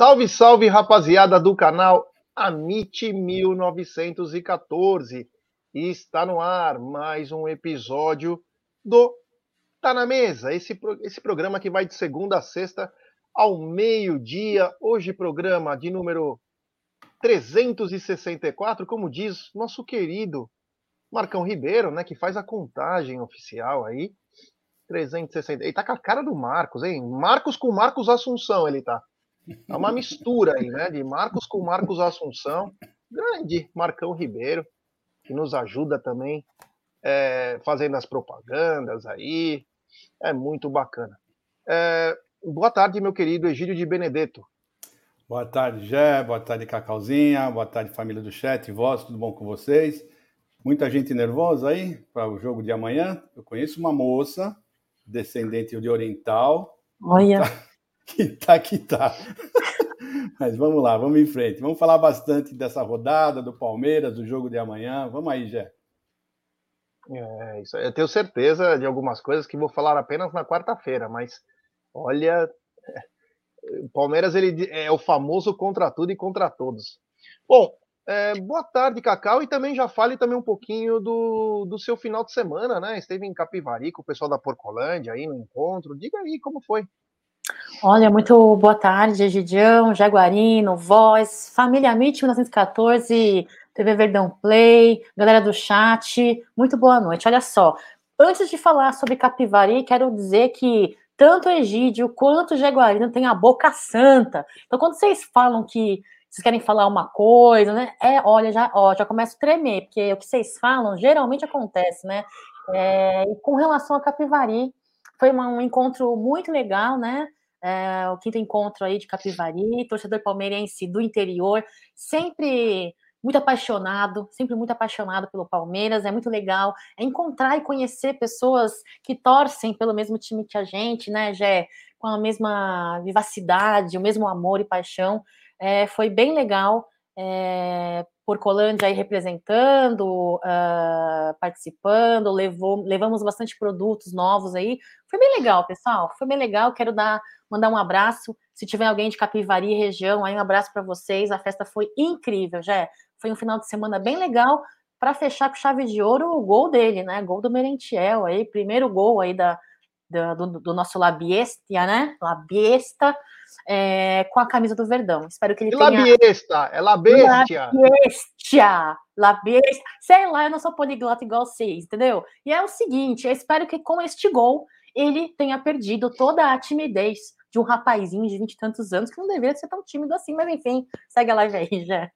Salve, salve, rapaziada do canal Amite 1914. E está no ar mais um episódio do Tá na Mesa, esse, esse programa que vai de segunda a sexta ao meio-dia. Hoje, programa de número 364, como diz nosso querido Marcão Ribeiro, né, que faz a contagem oficial aí. 360. Ele tá com a cara do Marcos, hein? Marcos com Marcos Assunção, ele tá. É uma mistura aí, né? De Marcos com Marcos Assunção. Grande Marcão Ribeiro, que nos ajuda também é, fazendo as propagandas aí. É muito bacana. É, boa tarde, meu querido Egídio de Benedetto. Boa tarde, Gé. Boa tarde, Cacauzinha. Boa tarde, família do chat. Vós, tudo bom com vocês? Muita gente nervosa aí para o jogo de amanhã. Eu conheço uma moça descendente de oriental. Olha. Que tá que tá. Mas vamos lá, vamos em frente. Vamos falar bastante dessa rodada, do Palmeiras, do jogo de amanhã. Vamos aí, Jé. É, isso, eu tenho certeza de algumas coisas que vou falar apenas na quarta-feira, mas olha, o Palmeiras ele é o famoso contra tudo e contra todos. Bom, é, boa tarde, Cacau, e também já fale também um pouquinho do, do seu final de semana, né? Esteve em Capivari com o pessoal da Porcolândia aí no encontro. Diga aí como foi. Olha, muito boa tarde, Egidião, Jaguarino, Voz, Família MIT 1914, TV Verdão Play, galera do chat, muito boa noite. Olha só, antes de falar sobre Capivari, quero dizer que tanto Egídio quanto Jaguarino têm a boca santa. Então, quando vocês falam que vocês querem falar uma coisa, né? É, olha, já, ó, já começa a tremer, porque o que vocês falam geralmente acontece, né? É, e com relação a Capivari, foi uma, um encontro muito legal, né? É, o quinto encontro aí de Capivari, torcedor palmeirense do interior, sempre muito apaixonado, sempre muito apaixonado pelo Palmeiras, é muito legal é encontrar e conhecer pessoas que torcem pelo mesmo time que a gente, né, Jé, com a mesma vivacidade, o mesmo amor e paixão, é, foi bem legal. É, Porcolândia aí representando, uh, participando, levou, levamos bastante produtos novos aí. Foi bem legal, pessoal. Foi bem legal. Quero dar, mandar um abraço. Se tiver alguém de Capivari região, aí um abraço para vocês. A festa foi incrível, já. Foi um final de semana bem legal para fechar com chave de ouro o gol dele, né? Gol do Merentiel aí, primeiro gol aí da, da do, do, nosso Labiestia, né? Labiesta é, com a camisa do Verdão. Espero que ele tenha... La Biesta, é La Bestia. La Bestia, La Bestia. Sei lá, eu não sou poliglota igual vocês, entendeu? E é o seguinte, eu espero que com este gol ele tenha perdido toda a timidez de um rapazinho de vinte e tantos anos que não deveria ser tão tímido assim, mas enfim, segue a live aí, já.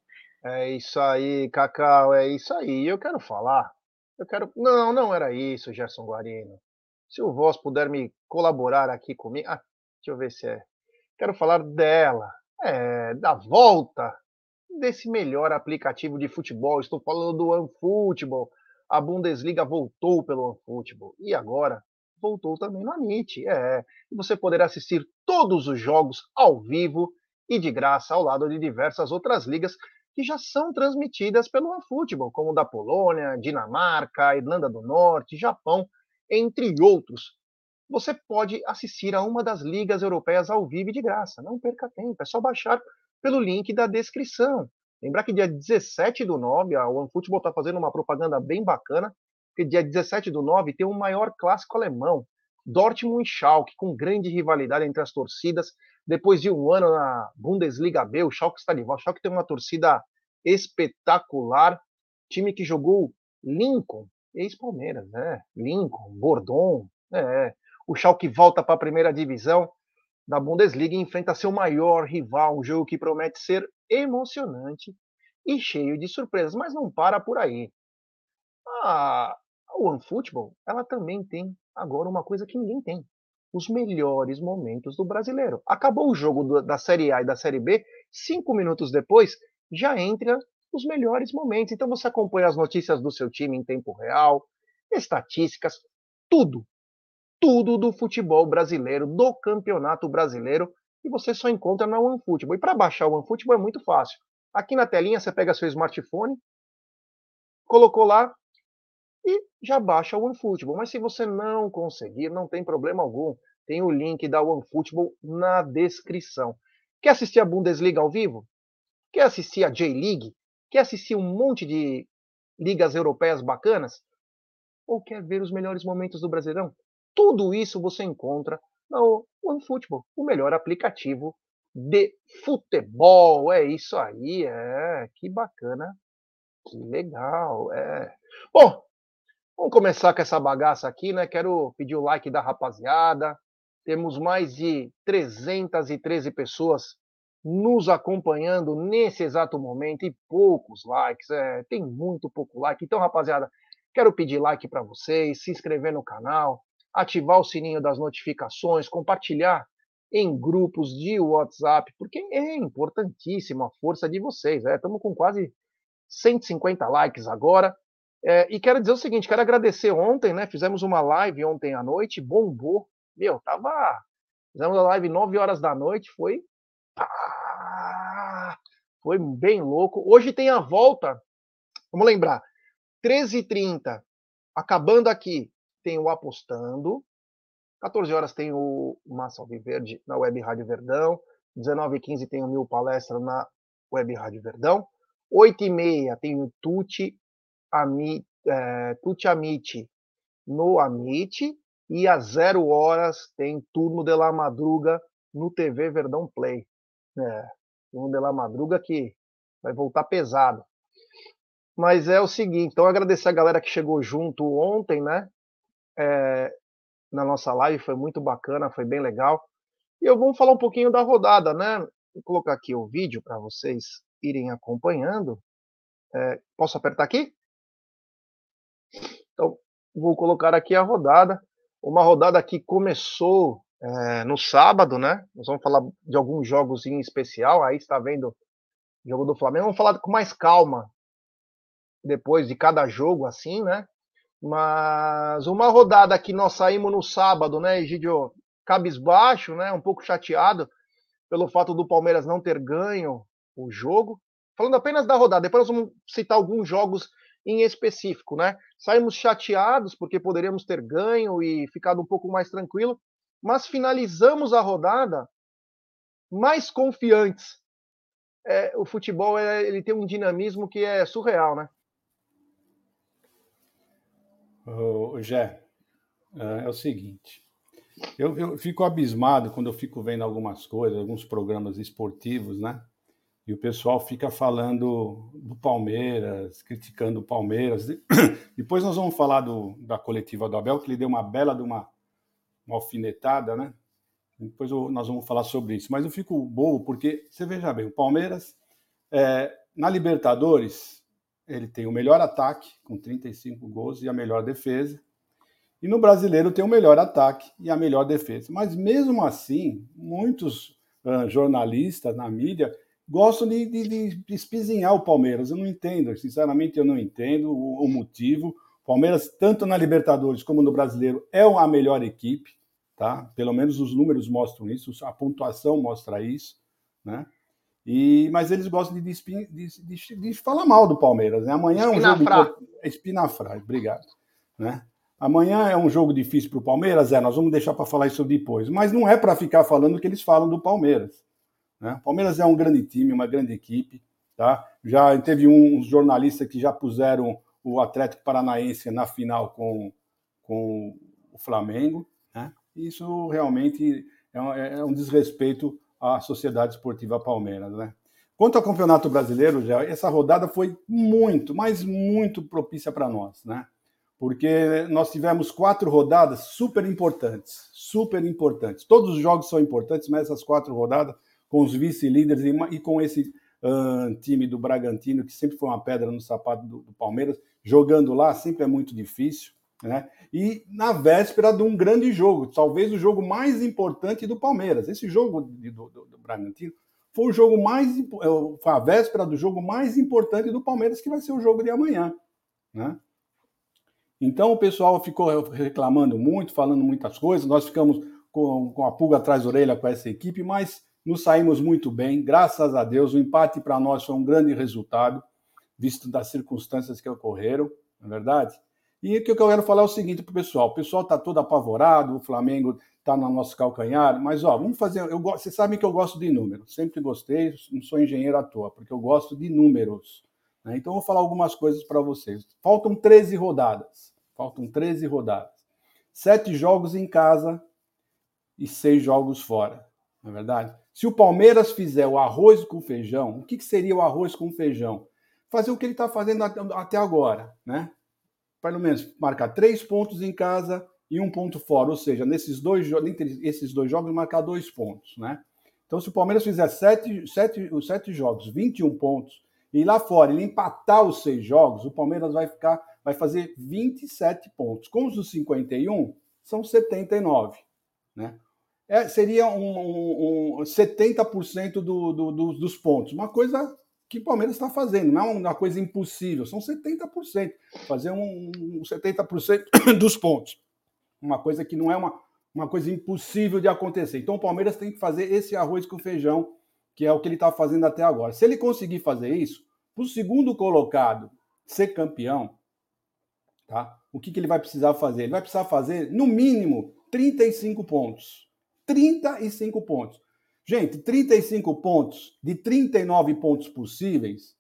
É isso aí, Cacau, é isso aí. Eu quero falar. Eu quero. Não, não era isso, Gerson Guarino. Se o Voz puder me colaborar aqui comigo. Ah, deixa eu ver se é. Quero falar dela, é, da volta desse melhor aplicativo de futebol. Estou falando do OneFootball. A Bundesliga voltou pelo OneFootball e agora voltou também no Amit. É, você poderá assistir todos os jogos ao vivo e de graça ao lado de diversas outras ligas que já são transmitidas pelo OneFootball, como da Polônia, Dinamarca, Irlanda do Norte, Japão, entre outros você pode assistir a uma das ligas europeias ao vivo de graça. Não perca tempo, é só baixar pelo link da descrição. Lembrar que dia 17 do 9, a OneFootball está fazendo uma propaganda bem bacana, porque dia 17 do 9 tem o um maior clássico alemão, Dortmund e Schalke, com grande rivalidade entre as torcidas. Depois de um ano na Bundesliga B, o Schalke está de volta. O Schalke tem uma torcida espetacular, time que jogou Lincoln, ex-Palmeiras, né? Lincoln, Bordon, é, o Schalke volta para a primeira divisão da Bundesliga e enfrenta seu maior rival, um jogo que promete ser emocionante e cheio de surpresas, mas não para por aí. A OneFootball, ela também tem agora uma coisa que ninguém tem, os melhores momentos do brasileiro. Acabou o jogo da Série A e da Série B, cinco minutos depois já entra os melhores momentos. Então você acompanha as notícias do seu time em tempo real, estatísticas, tudo tudo do futebol brasileiro, do campeonato brasileiro, e você só encontra na OneFootball. E para baixar o OneFootball é muito fácil. Aqui na telinha você pega seu smartphone, colocou lá e já baixa o OneFootball. Mas se você não conseguir, não tem problema algum. Tem o link da OneFootball na descrição. Quer assistir a Bundesliga ao vivo? Quer assistir a J-League? Quer assistir um monte de ligas europeias bacanas? Ou quer ver os melhores momentos do Brasileirão? Tudo isso você encontra no OneFootball, o melhor aplicativo de futebol. É isso aí, é. Que bacana. Que legal, é. Bom, vamos começar com essa bagaça aqui, né? Quero pedir o like da rapaziada. Temos mais de 313 pessoas nos acompanhando nesse exato momento e poucos likes. É, tem muito pouco like. Então, rapaziada, quero pedir like para vocês, se inscrever no canal, ativar o sininho das notificações, compartilhar em grupos de WhatsApp, porque é importantíssima a força de vocês. Estamos é, com quase 150 likes agora. É, e quero dizer o seguinte, quero agradecer ontem, né? Fizemos uma live ontem à noite, bombou. Meu, tava. Fizemos a live 9 horas da noite, foi. Foi bem louco. Hoje tem a volta. Vamos lembrar. 13h30, acabando aqui, tem o Apostando. 14 horas tem o Massa Alviverde na Web Rádio Verdão. 19h15 tem o Mil Palestra na Web Rádio Verdão. 8h30 tem o Tuti, Ami, é, Tuti Amit no Amit. E às 0 horas tem Turno de la Madruga no TV Verdão Play. É, Turno de la Madruga que vai voltar pesado. Mas é o seguinte, então agradecer a galera que chegou junto ontem, né? É, na nossa live, foi muito bacana, foi bem legal. E eu vou falar um pouquinho da rodada, né? Vou colocar aqui o vídeo para vocês irem acompanhando. É, posso apertar aqui? Então, vou colocar aqui a rodada. Uma rodada que começou é, no sábado, né? Nós vamos falar de alguns jogos em especial. Aí está vendo o jogo do Flamengo. Vamos falar com mais calma depois de cada jogo, assim, né? Mas uma rodada que nós saímos no sábado, né, Egidio? Cabisbaixo, né? Um pouco chateado pelo fato do Palmeiras não ter ganho o jogo. Falando apenas da rodada, depois nós vamos citar alguns jogos em específico, né? Saímos chateados porque poderíamos ter ganho e ficado um pouco mais tranquilo, mas finalizamos a rodada mais confiantes. É, o futebol é, ele tem um dinamismo que é surreal, né? O Jé, é, é o seguinte, eu, eu, fico abismado quando eu fico vendo algumas coisas, alguns programas esportivos, né? E o pessoal fica falando do Palmeiras, criticando o Palmeiras. Depois nós vamos falar do, da coletiva do Abel, que ele deu uma bela de uma, uma alfinetada, né? Depois eu, nós vamos falar sobre isso. Mas eu fico bobo porque, você veja bem, o Palmeiras, é, na Libertadores, ele tem o melhor ataque, com 35 gols, e a melhor defesa. E no brasileiro tem o melhor ataque e a melhor defesa. Mas mesmo assim, muitos uh, jornalistas na mídia gostam de, de, de, espizinhar o Palmeiras. Eu não entendo, sinceramente, eu não entendo o, o, motivo. O Palmeiras, tanto na Libertadores como no brasileiro, é a melhor equipe, tá? Pelo menos os números mostram isso, a pontuação mostra isso, né? E, mas eles gostam de, de, de, de falar mal do Palmeiras. Né? Amanhã é um jogo. Espinafra, obrigado. Né? Amanhã é um jogo difícil para o Palmeiras? É, nós vamos deixar para falar isso depois. Mas não é para ficar falando o que eles falam do Palmeiras. Né? Palmeiras é um grande time, uma grande equipe. Tá? Já teve uns jornalistas que já puseram o Atlético Paranaense na final com, com o Flamengo. Né? Isso realmente é um, é um desrespeito a Sociedade Esportiva Palmeiras, né? Quanto ao Campeonato Brasileiro, já essa rodada foi muito, mas muito propícia para nós, né? Porque nós tivemos quatro rodadas super importantes, super importantes. Todos os jogos são importantes, mas essas quatro rodadas com os vice-líderes e, com esse uh, time do Bragantino, que sempre foi uma pedra no sapato do, do Palmeiras, jogando lá sempre é muito difícil. Né? E na véspera de um grande jogo, talvez o jogo mais importante do Palmeiras. Esse jogo do, do, do Bragantino foi o jogo mais é, foi a véspera do jogo mais importante do Palmeiras, que vai ser o jogo de amanhã. Né? Então o pessoal ficou reclamando muito, falando muitas coisas, nós ficamos com, com a pulga atrás da orelha com essa equipe, mas nos saímos muito bem, graças a Deus. O empate para nós foi um grande resultado, visto das circunstâncias que ocorreram, não é verdade? E o que eu quero falar é o seguinte para o pessoal: o pessoal está todo apavorado, o Flamengo está no nosso calcanhar, mas ó, vamos fazer. Eu, vocês sabem que eu gosto de números, sempre gostei, não sou engenheiro à toa, porque eu gosto de números. Né? Então, eu vou falar algumas coisas para vocês. Faltam 13 rodadas. Faltam 13 rodadas. Sete jogos em casa e seis jogos fora. Não é verdade? Se o Palmeiras fizer o arroz com feijão, o que, que seria o arroz com feijão? Fazer o que ele está fazendo até agora, né? Pelo menos marcar três pontos em casa e um ponto fora, ou seja, nesses dois, entre esses dois jogos, marcar dois pontos, né? Então, se o Palmeiras fizer sete, sete, sete jogos, 21 pontos, e lá fora ele empatar os seis jogos, o Palmeiras vai ficar, vai fazer 27 pontos. Com os 51, são 79, né? é, seria um, um, um 70% do, do, do, dos pontos. Uma coisa que o Palmeiras está fazendo, não é uma coisa impossível, são 70%. Fazer um, um 70% dos pontos. Uma coisa que não é uma, uma coisa impossível de acontecer. Então o Palmeiras tem que fazer esse arroz com feijão, que é o que ele está fazendo até agora. Se ele conseguir fazer isso, para o segundo colocado ser campeão, tá? o que, que ele vai precisar fazer? Ele vai precisar fazer, no mínimo, 35 pontos. 35 pontos. Gente, 35 pontos de 39 pontos possíveis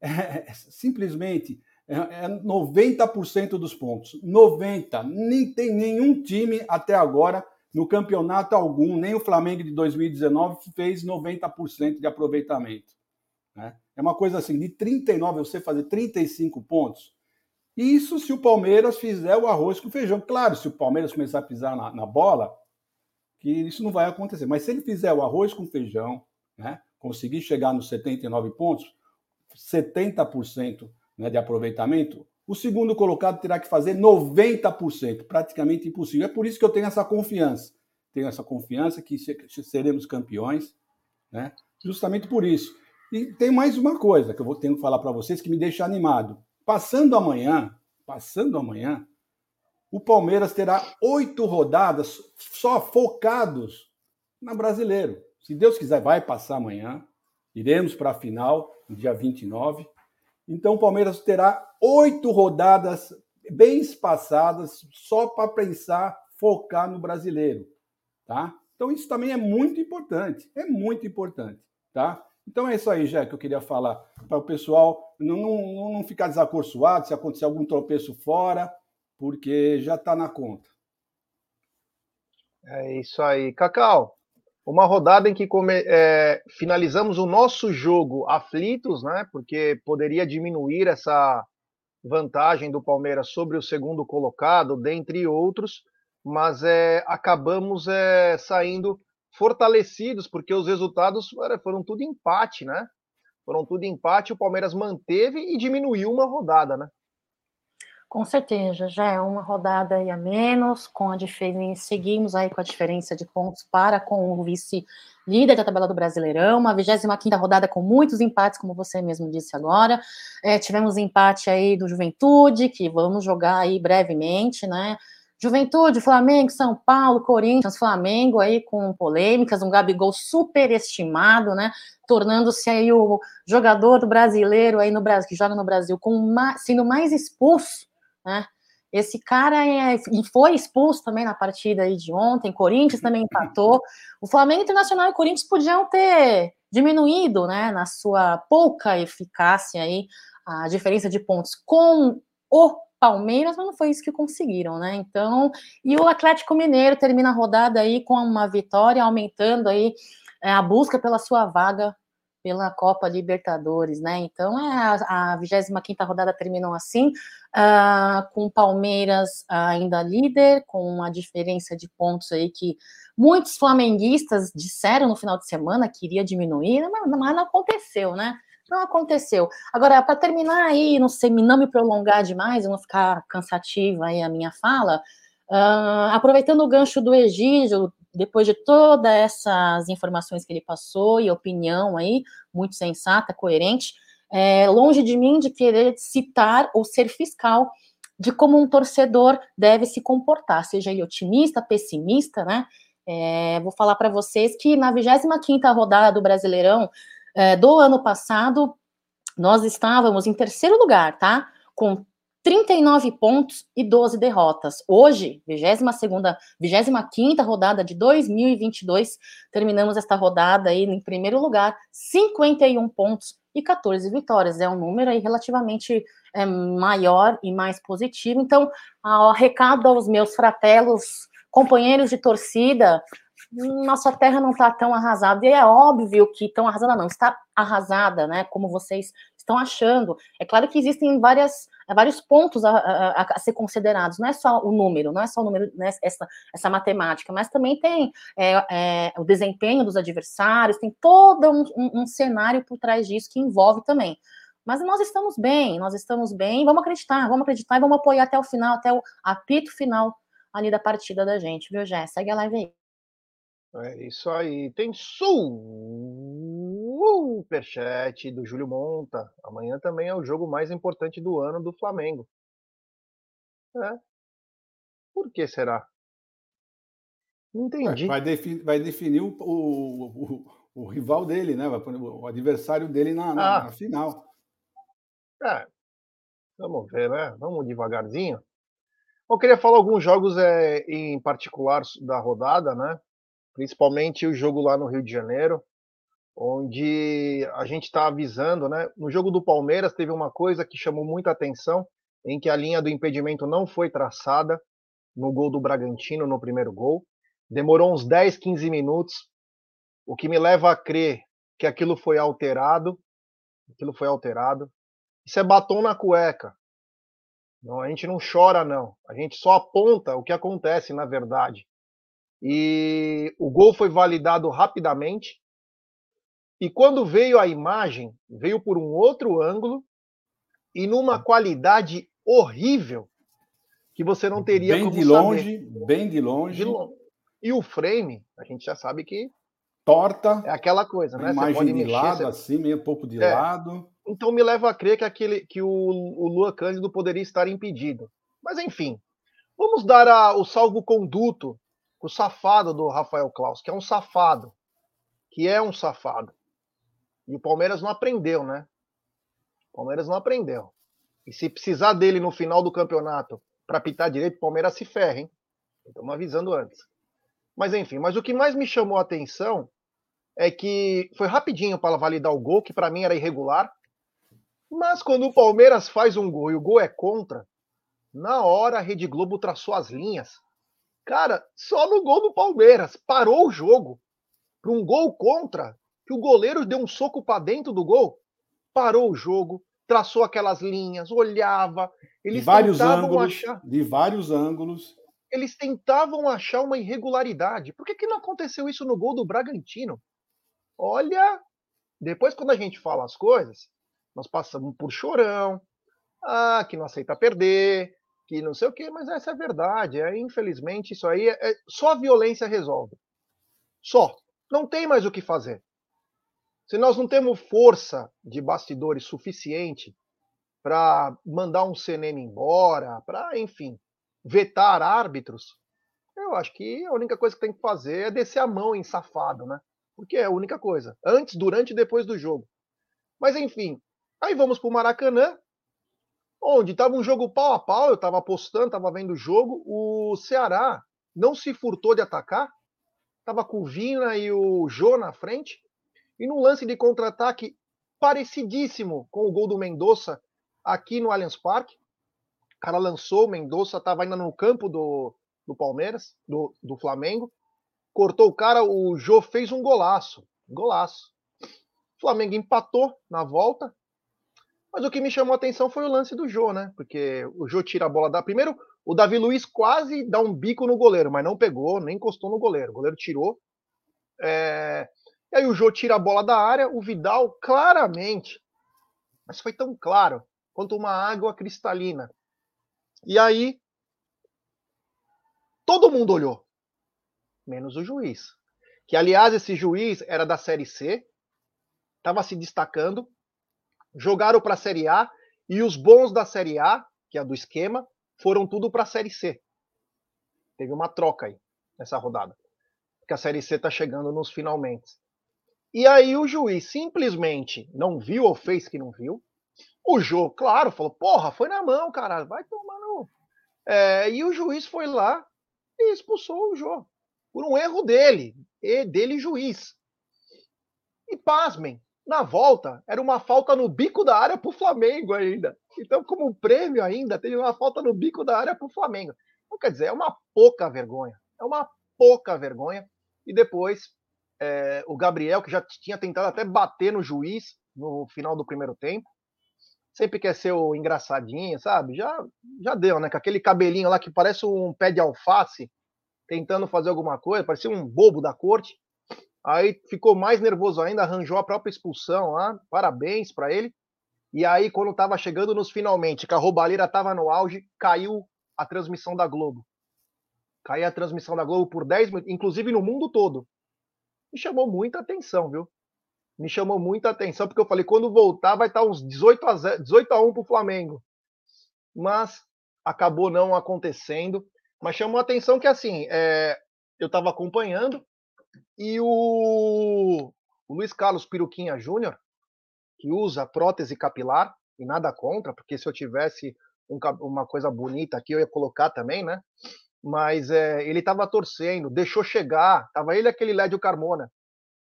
é, é simplesmente é, é 90% dos pontos. 90. Nem tem nenhum time até agora no campeonato algum, nem o Flamengo de 2019 fez 90% de aproveitamento. Né? É uma coisa assim, de 39 você fazer 35 pontos. Isso se o Palmeiras fizer o arroz com feijão. Claro, se o Palmeiras começar a pisar na, na bola, que isso não vai acontecer. Mas se ele fizer o arroz com feijão, né, conseguir chegar nos 79 pontos, 70% né, de aproveitamento, o segundo colocado terá que fazer 90%, praticamente impossível. É por isso que eu tenho essa confiança. Tenho essa confiança que seremos campeões, né? justamente por isso. E tem mais uma coisa que eu vou ter que falar para vocês que me deixa animado. Passando amanhã, passando amanhã, o Palmeiras terá oito rodadas só focados na brasileiro. Se Deus quiser, vai passar amanhã. Iremos para a final, dia 29. Então, o Palmeiras terá oito rodadas bem espaçadas só para pensar, focar no brasileiro. Tá? Então, isso também é muito importante. É muito importante. Tá? Então é isso aí, já que eu queria falar para o pessoal não, não, não ficar desacorçoado se acontecer algum tropeço fora porque já está na conta. É isso aí. Cacau, uma rodada em que come, é, finalizamos o nosso jogo aflitos, né? Porque poderia diminuir essa vantagem do Palmeiras sobre o segundo colocado, dentre outros, mas é, acabamos é, saindo fortalecidos, porque os resultados foram tudo empate, né? Foram tudo empate, o Palmeiras manteve e diminuiu uma rodada, né? Com certeza, já é uma rodada aí a menos, com a diferença, seguimos aí com a diferença de pontos para com o vice-líder da tabela do Brasileirão, uma 25 rodada com muitos empates, como você mesmo disse agora, é, tivemos empate aí do Juventude, que vamos jogar aí brevemente, né, Juventude, Flamengo, São Paulo, Corinthians, Flamengo aí com polêmicas, um Gabigol superestimado, né? Tornando-se aí o jogador do brasileiro aí no Brasil, que joga no Brasil, com sendo mais expulso né? Esse cara é, e foi expulso também na partida aí de ontem. Corinthians também empatou. O Flamengo Internacional e Corinthians podiam ter diminuído, né, na sua pouca eficácia aí a diferença de pontos com o Palmeiras, mas não foi isso que conseguiram, né? Então, e o Atlético Mineiro termina a rodada aí com uma vitória, aumentando aí é, a busca pela sua vaga pela Copa Libertadores, né? Então, é, a 25 rodada terminou assim, uh, com Palmeiras ainda líder, com uma diferença de pontos aí que muitos flamenguistas disseram no final de semana que iria diminuir, mas, mas não aconteceu, né? Não aconteceu. Agora, para terminar aí, não sei, não me prolongar demais, eu não ficar cansativa aí a minha fala, uh, aproveitando o gancho do Egídio, depois de todas essas informações que ele passou e opinião aí, muito sensata, coerente, é, longe de mim de querer citar ou ser fiscal de como um torcedor deve se comportar, seja ele otimista, pessimista, né? É, vou falar para vocês que na 25ª rodada do Brasileirão é, do ano passado, nós estávamos em terceiro lugar, tá? Com 39 pontos e 12 derrotas. Hoje, 22ª, 25ª rodada de 2022, terminamos esta rodada aí em primeiro lugar, 51 pontos e 14 vitórias. É um número aí relativamente é, maior e mais positivo. Então, ao recado aos meus fratelos, companheiros de torcida, nossa terra não está tão arrasada. E é óbvio que tão arrasada não, está arrasada, né? Como vocês estão achando. É claro que existem várias, vários pontos a, a, a, ser considerados, não é só o número, não é só o número, né, essa, essa matemática, mas também tem é, é, o desempenho dos adversários, tem todo um, um, um cenário por trás disso que envolve também. Mas nós estamos bem, nós estamos bem, vamos acreditar, vamos acreditar e vamos apoiar até o final, até o apito final ali da partida da gente, viu, Jé? Segue a live aí. É isso aí. Tem superchat do Júlio Monta. Amanhã também é o jogo mais importante do ano do Flamengo. É. Por que será? Não entendi. Vai, definir, vai definir o, o, o, o, rival dele, né? O adversário dele na, na, ah. na final. É. Vamos ver, né? Vamos devagarzinho. Eu queria falar alguns jogos é, em particular da rodada, né? principalmente o jogo lá no Rio de Janeiro, onde a gente está avisando, né? No jogo do Palmeiras teve uma coisa que chamou muita atenção, em que a linha do impedimento não foi traçada no gol do Bragantino, no primeiro gol. Demorou uns 10, 15 minutos, o que me leva a crer que aquilo foi alterado. Aquilo foi alterado. Isso é batom na cueca. Não, a gente não chora, não. A gente só aponta o que acontece, na verdade. E o gol foi validado rapidamente. E quando veio a imagem, veio por um outro ângulo e numa qualidade horrível que você não teria bem de longe, saber. bem de longe. de longe. E o frame, a gente já sabe que torta. É aquela coisa, né? Imagem você pode de mexer, lado, você... assim, meio pouco de é. lado. Então me leva a crer que aquele que o, o Lua Cândido poderia estar impedido. Mas enfim, vamos dar a, o salvo-conduto o safado do Rafael Klaus, que é um safado, que é um safado. E o Palmeiras não aprendeu, né? O Palmeiras não aprendeu. E se precisar dele no final do campeonato para pitar direito, o Palmeiras se ferra, hein? Estamos avisando antes. Mas enfim, mas o que mais me chamou a atenção é que foi rapidinho para validar o gol, que para mim era irregular. Mas quando o Palmeiras faz um gol e o gol é contra, na hora a Rede Globo traçou as linhas Cara, só no gol do Palmeiras. Parou o jogo. Para um gol contra, que o goleiro deu um soco para dentro do gol. Parou o jogo, traçou aquelas linhas, olhava. Eles de vários ângulos, achar. De vários ângulos. Eles tentavam achar uma irregularidade. Por que, que não aconteceu isso no gol do Bragantino? Olha, depois quando a gente fala as coisas, nós passamos por chorão. Ah, que não aceita perder, que não sei o quê, mas essa é a verdade. É, infelizmente, isso aí é, é, só a violência resolve. Só. Não tem mais o que fazer. Se nós não temos força de bastidores suficiente para mandar um CNM embora, para, enfim, vetar árbitros, eu acho que a única coisa que tem que fazer é descer a mão em safado, né? Porque é a única coisa. Antes, durante e depois do jogo. Mas, enfim, aí vamos para o Maracanã, onde estava um jogo pau a pau, eu estava apostando, estava vendo o jogo, o Ceará não se furtou de atacar, estava com o Vina e o Jô na frente, e num lance de contra-ataque parecidíssimo com o gol do Mendonça aqui no Allianz Parque, o cara lançou, o Mendonça estava ainda no campo do, do Palmeiras, do, do Flamengo, cortou o cara, o Jô fez um golaço, golaço. O Flamengo empatou na volta, mas o que me chamou a atenção foi o lance do Jô, né? Porque o Jô tira a bola da. Primeiro, o Davi Luiz quase dá um bico no goleiro, mas não pegou, nem encostou no goleiro. O goleiro tirou. É... E aí o Jô tira a bola da área, o Vidal claramente, mas foi tão claro quanto uma água cristalina. E aí todo mundo olhou, menos o juiz. Que aliás esse juiz era da série C, estava se destacando, jogaram para a Série A e os bons da Série A, que é do esquema, foram tudo para a Série C. Teve uma troca aí nessa rodada. Porque a Série C está chegando nos finalmente. E aí o juiz simplesmente não viu ou fez que não viu, O Jô, claro, falou, porra, foi na mão, cara, vai tomar no... É, e o juiz foi lá e expulsou o Jô. Por um erro dele, e dele juiz. E pasmem, na volta, era uma falta no bico da área para o Flamengo ainda. Então, como prêmio ainda, teve uma falta no bico da área para o Flamengo. Então, quer dizer, é uma pouca vergonha. É uma pouca vergonha. E depois, é, o Gabriel, que já tinha tentado até bater no juiz no final do primeiro tempo, sempre quer ser o engraçadinho, sabe? Já, já deu, né? Com aquele cabelinho lá que parece um pé de alface, tentando fazer alguma coisa, parecia um bobo da corte. Aí ficou mais nervoso ainda, arranjou a própria expulsão lá. Parabéns para ele. E aí, quando estava chegando nos finalmente, que a roubalheira estava no auge, caiu a transmissão da Globo. Caiu a transmissão da Globo por 10 minutos, inclusive no mundo todo. Me chamou muita atenção, viu? me chamou muita atenção, porque eu falei, quando voltar vai estar uns 18 a, 0, 18 a 1 para o Flamengo. Mas acabou não acontecendo. Mas chamou a atenção que, assim, é, eu estava acompanhando e o, o Luiz Carlos Piruquinha Júnior, que usa prótese capilar, e nada contra, porque se eu tivesse um, uma coisa bonita aqui, eu ia colocar também, né? Mas é, ele estava torcendo, deixou chegar, tava ele aquele Lédio Carmona.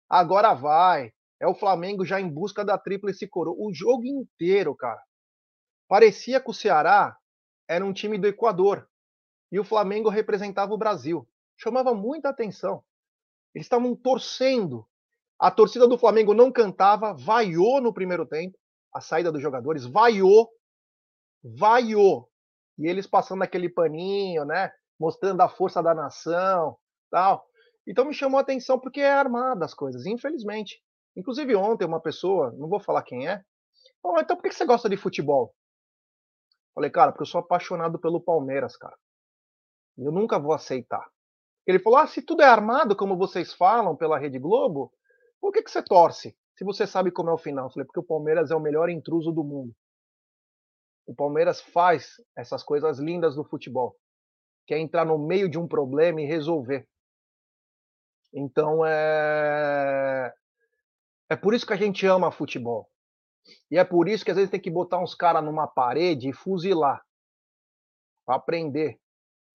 Agora vai, é o Flamengo já em busca da tríplice coroa. O jogo inteiro, cara. Parecia que o Ceará era um time do Equador e o Flamengo representava o Brasil. Chamava muita atenção. Eles estavam torcendo. A torcida do Flamengo não cantava, vaiou no primeiro tempo, a saída dos jogadores, vaiou, vaiou. E eles passando aquele paninho, né? Mostrando a força da nação, tal. Então me chamou a atenção porque é armada as coisas, infelizmente. Inclusive ontem uma pessoa, não vou falar quem é, falou, então por que você gosta de futebol? Falei, cara, porque eu sou apaixonado pelo Palmeiras, cara. Eu nunca vou aceitar. Ele falou, ah, se tudo é armado, como vocês falam pela Rede Globo, por que, que você torce? Se você sabe como é o final. Eu falei, porque o Palmeiras é o melhor intruso do mundo. O Palmeiras faz essas coisas lindas do futebol, que é entrar no meio de um problema e resolver. Então, é... É por isso que a gente ama futebol. E é por isso que às vezes tem que botar uns caras numa parede e fuzilar. Para aprender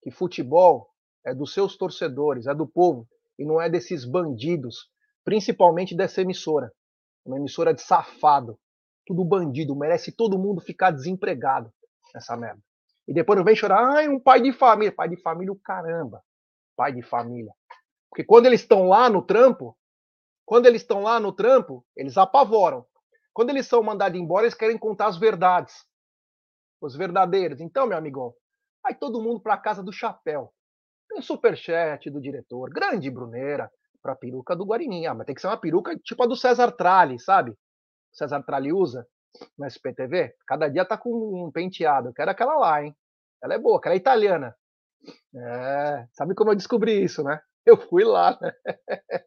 que futebol é dos seus torcedores, é do povo, e não é desses bandidos, principalmente dessa emissora. Uma emissora de safado. Tudo bandido, merece todo mundo ficar desempregado nessa merda. E depois não vem chorar, ai, um pai de família. Pai de família, o caramba. Pai de família. Porque quando eles estão lá no trampo, quando eles estão lá no trampo, eles apavoram. Quando eles são mandados embora, eles querem contar as verdades. Os verdadeiros. Então, meu amigão, vai todo mundo para a casa do chapéu. Tem superchat do diretor, grande Bruneira, para peruca do Guarininha. Ah, mas tem que ser uma peruca tipo a do César Tralli, sabe? O César Tralli usa no SPTV. Cada dia tá com um penteado. Eu quero aquela lá, hein? Ela é boa, aquela é italiana. É, sabe como eu descobri isso, né? Eu fui lá, né?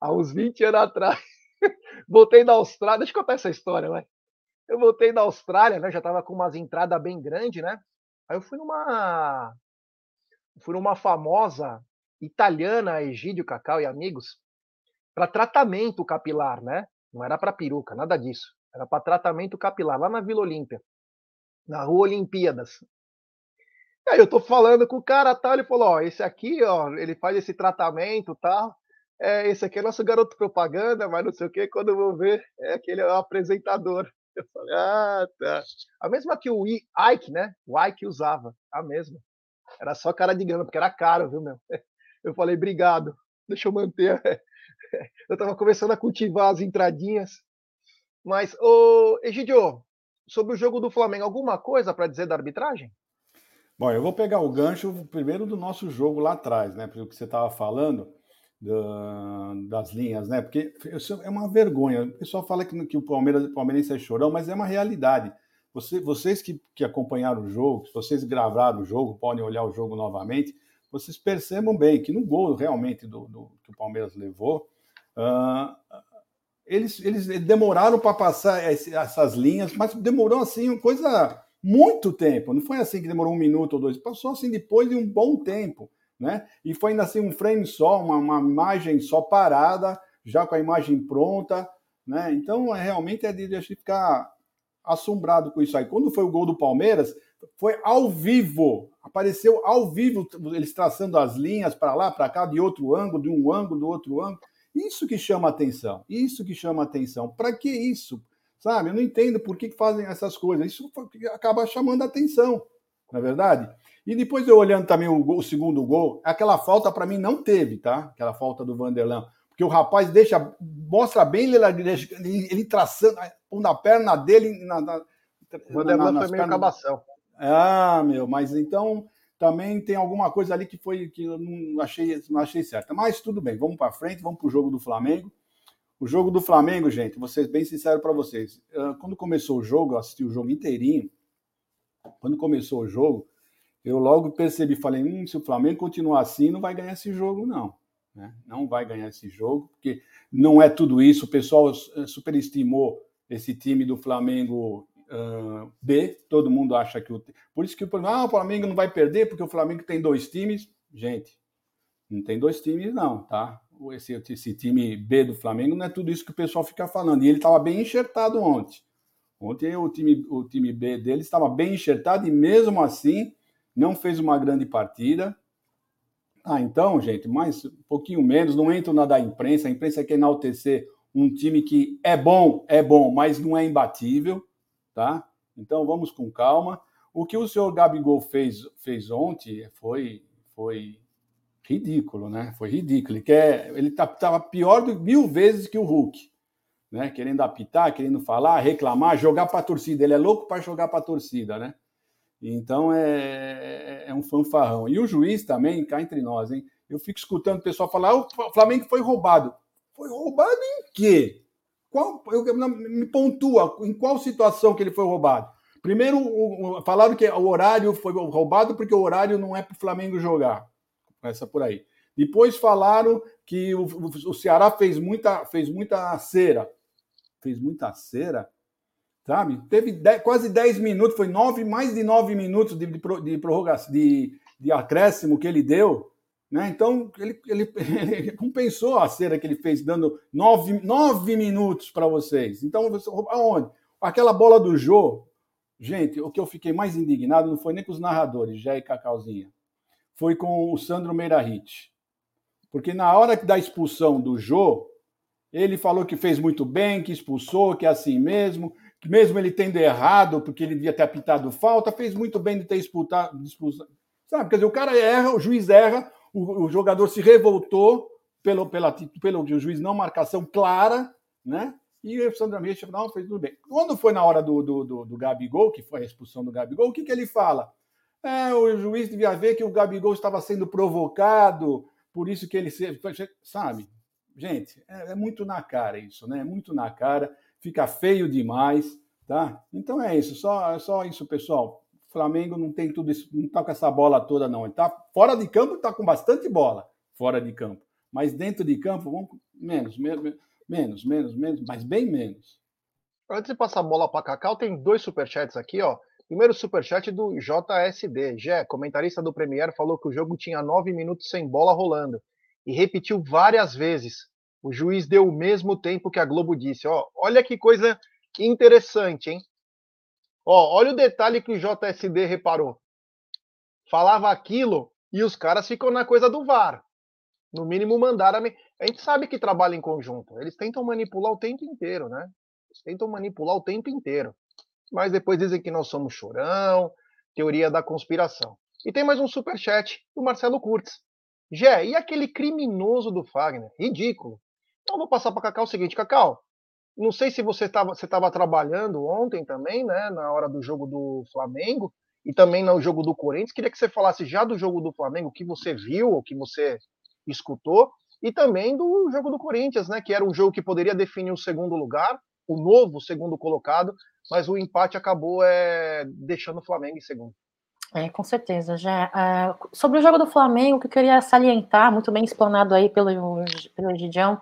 Há uns 20 anos atrás. Voltei da Austrália. Deixa eu contar essa história, vai. Eu voltei da Austrália, né? Já tava com umas entradas bem grandes, né? Aí eu fui numa. Fui numa famosa italiana, Egídio Cacau e amigos, para tratamento capilar, né? Não era para peruca, nada disso. Era para tratamento capilar, lá na Vila Olímpia, na Rua Olimpíadas. Aí eu tô falando com o cara, tal, ele falou, ó, esse aqui, ó, ele faz esse tratamento, tal. É, esse aqui é nosso garoto propaganda, mas não sei o que, quando eu vou ver, é aquele é apresentador. Eu falei, ah, tá. A mesma que o Ike, né? O Ike usava, a mesma. Era só cara de grana, porque era caro, viu, meu? Eu falei, obrigado, deixa eu manter. Eu tava começando a cultivar as entradinhas. Mas, ô, Egidio, sobre o jogo do Flamengo, alguma coisa para dizer da arbitragem? Bom, eu vou pegar o gancho primeiro do nosso jogo lá atrás, né? Porque você estava falando das linhas, né? Porque é uma vergonha. O pessoal fala que, que o Palmeiras, o Palmeirense é chorão, mas é uma realidade. Você, vocês que, que acompanharam o jogo, vocês gravaram o jogo, podem olhar o jogo novamente, vocês percebam bem que no gol realmente do, do que o Palmeiras levou, uh, eles, eles demoraram para passar essas linhas, mas demorou assim coisa muito tempo. Não foi assim que demorou um minuto ou dois, passou assim depois de um bom tempo, né? E foi ainda assim um frame só, uma, uma imagem só parada, já com a imagem pronta, né? Então é, realmente é de a gente ficar assombrado com isso aí. Quando foi o gol do Palmeiras, foi ao vivo, apareceu ao vivo, eles traçando as linhas para lá, para cá, de outro ângulo, de um ângulo, do outro ângulo. Isso que chama atenção, isso que chama atenção. Para que isso? Sabe? Eu não entendo por que fazem essas coisas. Isso acaba chamando atenção, não é verdade? E depois eu olhando também o, gol, o segundo gol, aquela falta para mim não teve, tá? Aquela falta do Vanderlan. Porque o rapaz deixa, mostra bem ele, ele, traçando, pondo a perna dele na. na o Vanderlan na, foi meio pernas... cabação. Ah, meu, mas então também tem alguma coisa ali que foi que eu não achei, não achei certa. Mas tudo bem, vamos para frente, vamos para o jogo do Flamengo. O jogo do Flamengo, gente, vou ser bem sincero para vocês. Ah, quando começou o jogo, eu assisti o jogo inteirinho. Quando começou o jogo, eu logo percebi, falei, hum, se o Flamengo continuar assim, não vai ganhar esse jogo, não. Né? Não vai ganhar esse jogo, porque não é tudo isso. O pessoal eh, superestimou esse time do Flamengo B, todo mundo acha que o. Por isso que ah, o Flamengo não vai perder, porque o Flamengo tem dois times. Gente, não tem dois times, não, tá? Esse, esse time B do Flamengo não é tudo isso que o pessoal fica falando. E ele estava bem enxertado ontem. Ontem o time, o time B dele estava bem enxertado e mesmo assim não fez uma grande partida. Ah, então, gente, mais um pouquinho menos, não entro na da imprensa. A imprensa quer enaltecer um time que é bom, é bom, mas não é imbatível tá? Então vamos com calma. O que o senhor Gabigol fez, fez ontem foi, foi ridículo, né? Foi ridículo. Ele quer, ele estava tá, pior do, mil vezes que o Hulk, né? Querendo apitar, querendo falar, reclamar, jogar para a torcida. Ele é louco para jogar para a torcida, né? Então é, é um fanfarrão. E o juiz também, cá entre nós, hein? Eu fico escutando o pessoal falar: ah, o Flamengo foi roubado. Foi roubado em quê? Qual, eu, me pontua em qual situação que ele foi roubado. Primeiro, o, o, falaram que o horário foi roubado porque o horário não é para o Flamengo jogar. Essa por aí. Depois falaram que o, o, Ceará fez muita, fez muita cera. Fez muita cera? Sabe? Teve dez, quase 10 minutos, foi nove, mais de 9 minutos de, de, de prorrogação, de, de acréscimo que ele deu né? Então, ele, ele, ele, compensou a cera que ele fez, dando nove, nove minutos para vocês. Então, você, aonde? Aquela bola do Jô, gente, o que eu fiquei mais indignado não foi nem com os narradores, Jé e Cacauzinha, foi com o Sandro Meirahit. Porque na hora da expulsão do Jô, ele falou que fez muito bem, que expulsou, que é assim mesmo, que mesmo ele tendo errado, porque ele devia ter apitado falta, fez muito bem de ter expulsado. Sabe, quer dizer, o cara erra, o juiz erra, o, o jogador se revoltou pelo, pela, pelo juiz não marcação clara, né? E o Sandro América não, fez tudo bem. Quando foi na hora do, do, do, do Gabigol, que foi a expulsão do Gabigol, o que, que ele fala? É, o juiz devia ver que o Gabigol estava sendo provocado, por isso que ele se. Sabe? Gente, é, é, muito na cara isso, né? É muito na cara, fica feio demais, tá? Então é isso, só, é só isso, pessoal. Flamengo não tem tudo isso, não tá com essa bola toda, não. Ele tá fora de campo, tá com bastante bola fora de campo. Mas dentro de campo, vamos menos, menos, menos, menos, menos, mas bem menos. Antes de passar a bola para Cacau, tem dois superchats aqui, ó. Primeiro superchat do JSD. Jé, comentarista do Premier, falou que o jogo tinha nove minutos sem bola rolando. E repetiu várias vezes. O juiz deu o mesmo tempo que a Globo disse. Ó, olha que coisa interessante, hein? Ó, olha o detalhe que o JSD reparou. Falava aquilo e os caras ficam na coisa do VAR. No mínimo mandaram a... gente sabe que trabalha em conjunto. Eles tentam manipular o tempo inteiro, né? Eles tentam manipular o tempo inteiro. Mas depois dizem que nós somos chorão, teoria da conspiração. E tem mais um super chat do Marcelo Kurtz. Gé, e aquele criminoso do Fagner? Ridículo. Então vou passar para Cacau o seguinte, Cacau. Não sei se você estava você tava trabalhando ontem também, né, na hora do jogo do Flamengo e também no jogo do Corinthians. Queria que você falasse já do jogo do Flamengo, o que você viu, o que você escutou, e também do jogo do Corinthians, né, que era um jogo que poderia definir o segundo lugar, o novo segundo colocado, mas o empate acabou é, deixando o Flamengo em segundo. É, com certeza, já. É, sobre o jogo do Flamengo, que eu queria salientar, muito bem explanado aí pelo, pelo Gidião,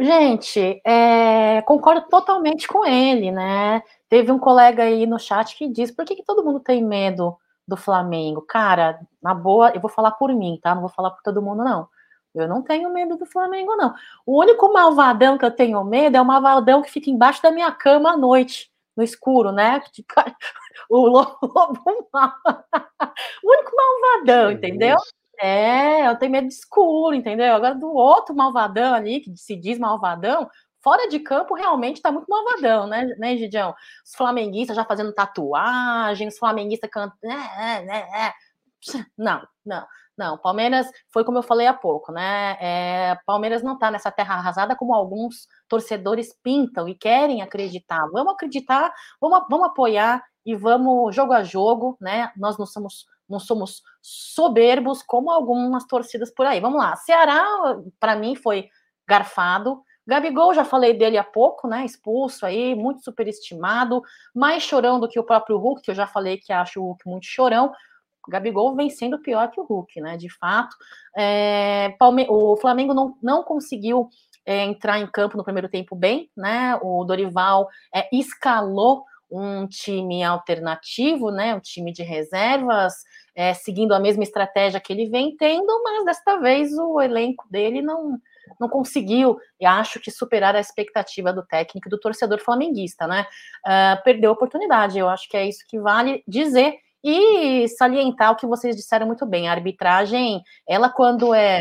Gente, é, concordo totalmente com ele, né? Teve um colega aí no chat que diz: por que, que todo mundo tem medo do Flamengo? Cara, na boa, eu vou falar por mim, tá? Não vou falar por todo mundo, não. Eu não tenho medo do Flamengo, não. O único malvadão que eu tenho medo é o malvadão que fica embaixo da minha cama à noite, no escuro, né? O lobo, mal. o único malvadão, entendeu? É, eu tenho medo de escuro, entendeu? Agora do outro malvadão ali, que se diz malvadão, fora de campo realmente tá muito malvadão, né, né, Gidião? Os flamenguistas já fazendo tatuagem, os flamenguistas cantando. É, é, é. Não, não. Não, Palmeiras foi como eu falei há pouco, né? É, Palmeiras não está nessa terra arrasada como alguns torcedores pintam e querem acreditar. Vamos acreditar, vamos, vamos apoiar e vamos jogo a jogo, né? Nós não somos não somos soberbos como algumas torcidas por aí. Vamos lá. Ceará, para mim, foi garfado. Gabigol, já falei dele há pouco, né? Expulso aí, muito superestimado, mais chorão do que o próprio Hulk, que eu já falei que acho o Hulk muito chorão. Gabigol vem sendo pior que o Hulk, né? De fato. É, Palme o Flamengo não, não conseguiu é, entrar em campo no primeiro tempo bem, né? O Dorival é, escalou um time alternativo, né? Um time de reservas, é, seguindo a mesma estratégia que ele vem tendo, mas desta vez o elenco dele não não conseguiu, e acho que superar a expectativa do técnico do torcedor flamenguista, né? Uh, perdeu a oportunidade. Eu acho que é isso que vale dizer e salientar o que vocês disseram muito bem. A arbitragem, ela quando é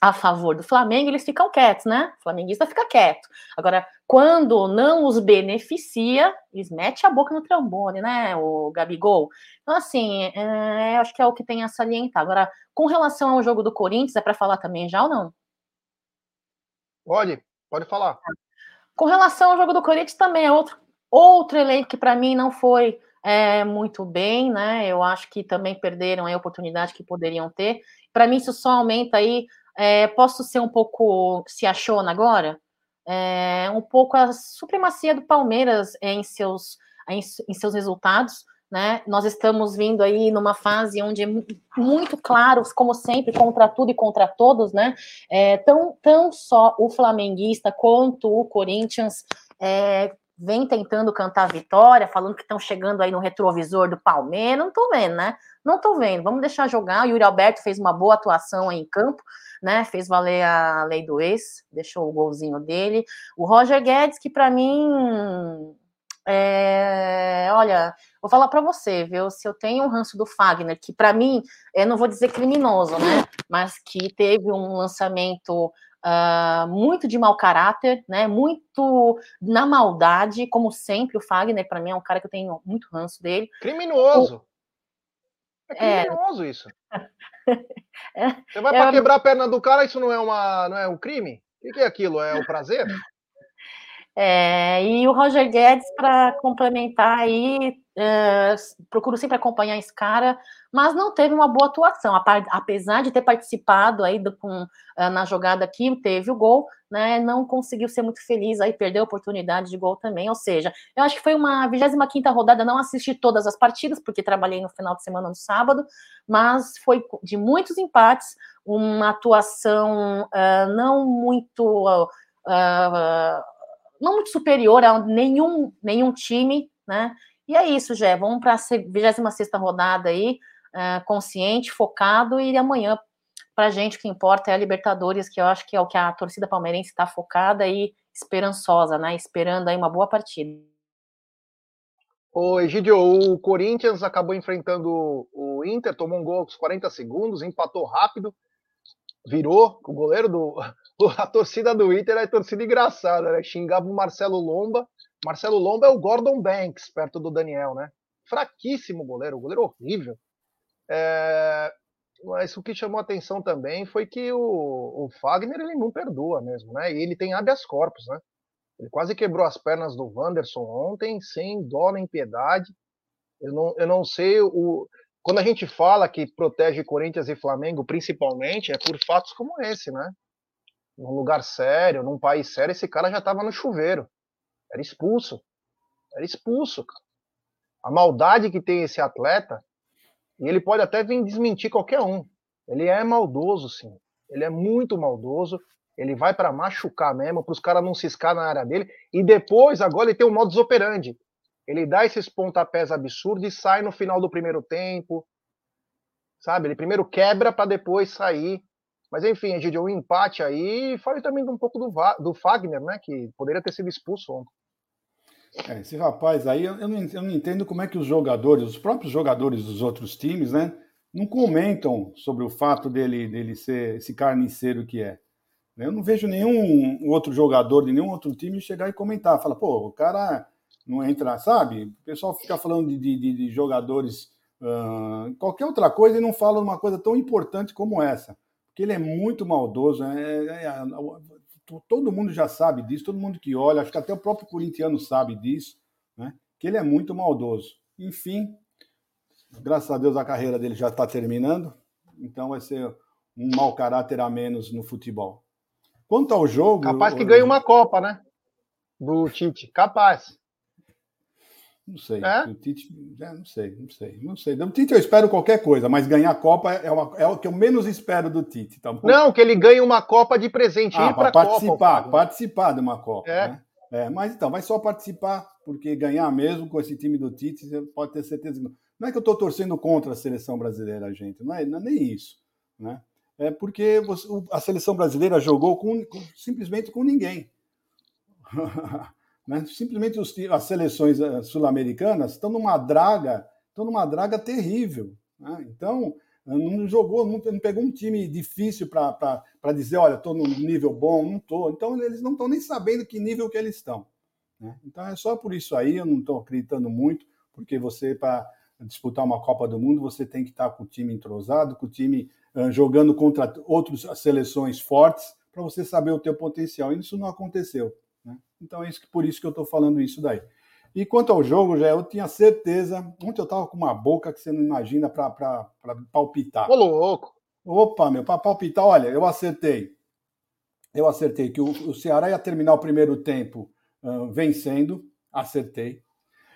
a favor do Flamengo, eles ficam quietos, né? O flamenguista fica quieto. Agora, quando não os beneficia, eles metem a boca no trombone, né? O Gabigol. Então, assim, é, acho que é o que tem a salientar. Agora, com relação ao jogo do Corinthians, é para falar também já ou não? Pode, pode falar. Com relação ao jogo do Corinthians, também é outro, outro elenco que para mim não foi é, muito bem, né? Eu acho que também perderam a oportunidade que poderiam ter. Para mim, isso só aumenta aí. É, posso ser um pouco se achona agora? É, um pouco a supremacia do Palmeiras em seus, em, em seus resultados. Né? Nós estamos vindo aí numa fase onde é muito claro, como sempre, contra tudo e contra todos, né? É, tão, tão só o flamenguista quanto o Corinthians é, vem tentando cantar vitória, falando que estão chegando aí no retrovisor do Palmeiras, não tô vendo, né? Não tô vendo. Vamos deixar jogar. O Yuri Alberto fez uma boa atuação aí em campo, né? Fez valer a lei do ex, deixou o golzinho dele. O Roger Guedes, que para mim, é... olha, vou falar para você, viu? Se eu tenho um ranço do Fagner, que para mim, eu não vou dizer criminoso, né? Mas que teve um lançamento Uh, muito de mau caráter, né? Muito na maldade, como sempre. O Fagner, para mim, é um cara que eu tenho muito ranço dele. Criminoso. É, é criminoso é... isso. é, Você vai para quebrar a perna do cara, isso não é uma, não é um crime? O que é aquilo? É o prazer? É, e o Roger Guedes, para complementar aí, é, procuro sempre acompanhar esse cara, mas não teve uma boa atuação, apesar de ter participado aí do, com, é, na jogada aqui, teve o gol, né, não conseguiu ser muito feliz, aí perdeu a oportunidade de gol também, ou seja, eu acho que foi uma 25ª rodada, não assisti todas as partidas, porque trabalhei no final de semana no sábado, mas foi de muitos empates, uma atuação uh, não muito... Uh, não muito superior a nenhum, nenhum time, né? E é isso, Jé. Vamos para a 26 rodada aí, uh, consciente, focado, e amanhã, para a gente, o que importa é a Libertadores, que eu acho que é o que a torcida palmeirense está focada e esperançosa, né? Esperando aí uma boa partida. Ô, Egidio, o Corinthians acabou enfrentando o Inter, tomou um gol aos 40 segundos, empatou rápido, virou o goleiro do. A torcida do Inter é torcida engraçada, né? Xingava o Marcelo Lomba. Marcelo Lomba é o Gordon Banks, perto do Daniel, né? Fraquíssimo goleiro, goleiro horrível. É... Mas o que chamou atenção também foi que o, o Fagner ele não perdoa mesmo, né? E ele tem habeas corpus, né? Ele quase quebrou as pernas do Wanderson ontem, sem dó nem piedade. Eu não, eu não sei o. Quando a gente fala que protege Corinthians e Flamengo, principalmente, é por fatos como esse, né? Num lugar sério, num país sério, esse cara já estava no chuveiro. Era expulso. Era expulso, cara. A maldade que tem esse atleta, e ele pode até vir desmentir qualquer um. Ele é maldoso, sim. Ele é muito maldoso. Ele vai para machucar mesmo, para os caras não ciscar na área dele. E depois, agora, ele tem um modus operandi. Ele dá esses pontapés absurdos e sai no final do primeiro tempo. Sabe? Ele primeiro quebra para depois sair. Mas enfim, gente um empate aí. Fale também um pouco do, do Fagner, né? Que poderia ter sido expulso ontem. É, esse rapaz aí, eu não, eu não entendo como é que os jogadores, os próprios jogadores dos outros times, né, não comentam sobre o fato dele, dele ser esse carniceiro que é. Eu não vejo nenhum outro jogador de nenhum outro time chegar e comentar. Fala, pô, o cara não entra, sabe? O pessoal fica falando de, de, de jogadores, uh, qualquer outra coisa, e não fala uma coisa tão importante como essa. Porque ele é muito maldoso. É, é, é, todo mundo já sabe disso, todo mundo que olha, acho que até o próprio corintiano sabe disso, né? Que ele é muito maldoso. Enfim, graças a Deus a carreira dele já está terminando, então vai ser um mau caráter a menos no futebol. Quanto ao jogo. Capaz que ganhe uma Copa, né? Do Tite. Capaz. Não sei. É? O Tite, é, não sei, não sei, não sei. Do Tite eu espero qualquer coisa, mas ganhar a Copa é, uma, é o que eu menos espero do Tite, tá? Não, que ele ganhe uma Copa de presente, ah, para participar, Copa, participar de uma Copa, é. Né? É, mas então, vai só participar, porque ganhar mesmo com esse time do Tite, você pode ter certeza que não. Não é que eu estou torcendo contra a seleção brasileira, gente, não é, não é nem isso, né? É porque você, a seleção brasileira jogou com, com simplesmente com ninguém. Né? Simplesmente os, as seleções eh, sul-americanas estão numa draga, estão numa draga terrível. Né? Então, não jogou, não, não, pegou um time difícil para dizer, olha, estou no nível bom, não estou. Então, eles não estão nem sabendo que nível que eles estão. Né? Então, é só por isso aí, eu não estou acreditando muito, porque você, para disputar uma Copa do Mundo, você tem que estar com o time entrosado, com o time uh, jogando contra outras seleções fortes, para você saber o teu potencial. E isso não aconteceu. Então é isso que, por isso que eu estou falando isso daí. E quanto ao jogo, já eu tinha certeza. Ontem eu estava com uma boca que você não imagina para palpitar. Ô, louco! Opa, meu, para palpitar, olha, eu acertei. Eu acertei que o, o Ceará ia terminar o primeiro tempo uh, vencendo, acertei.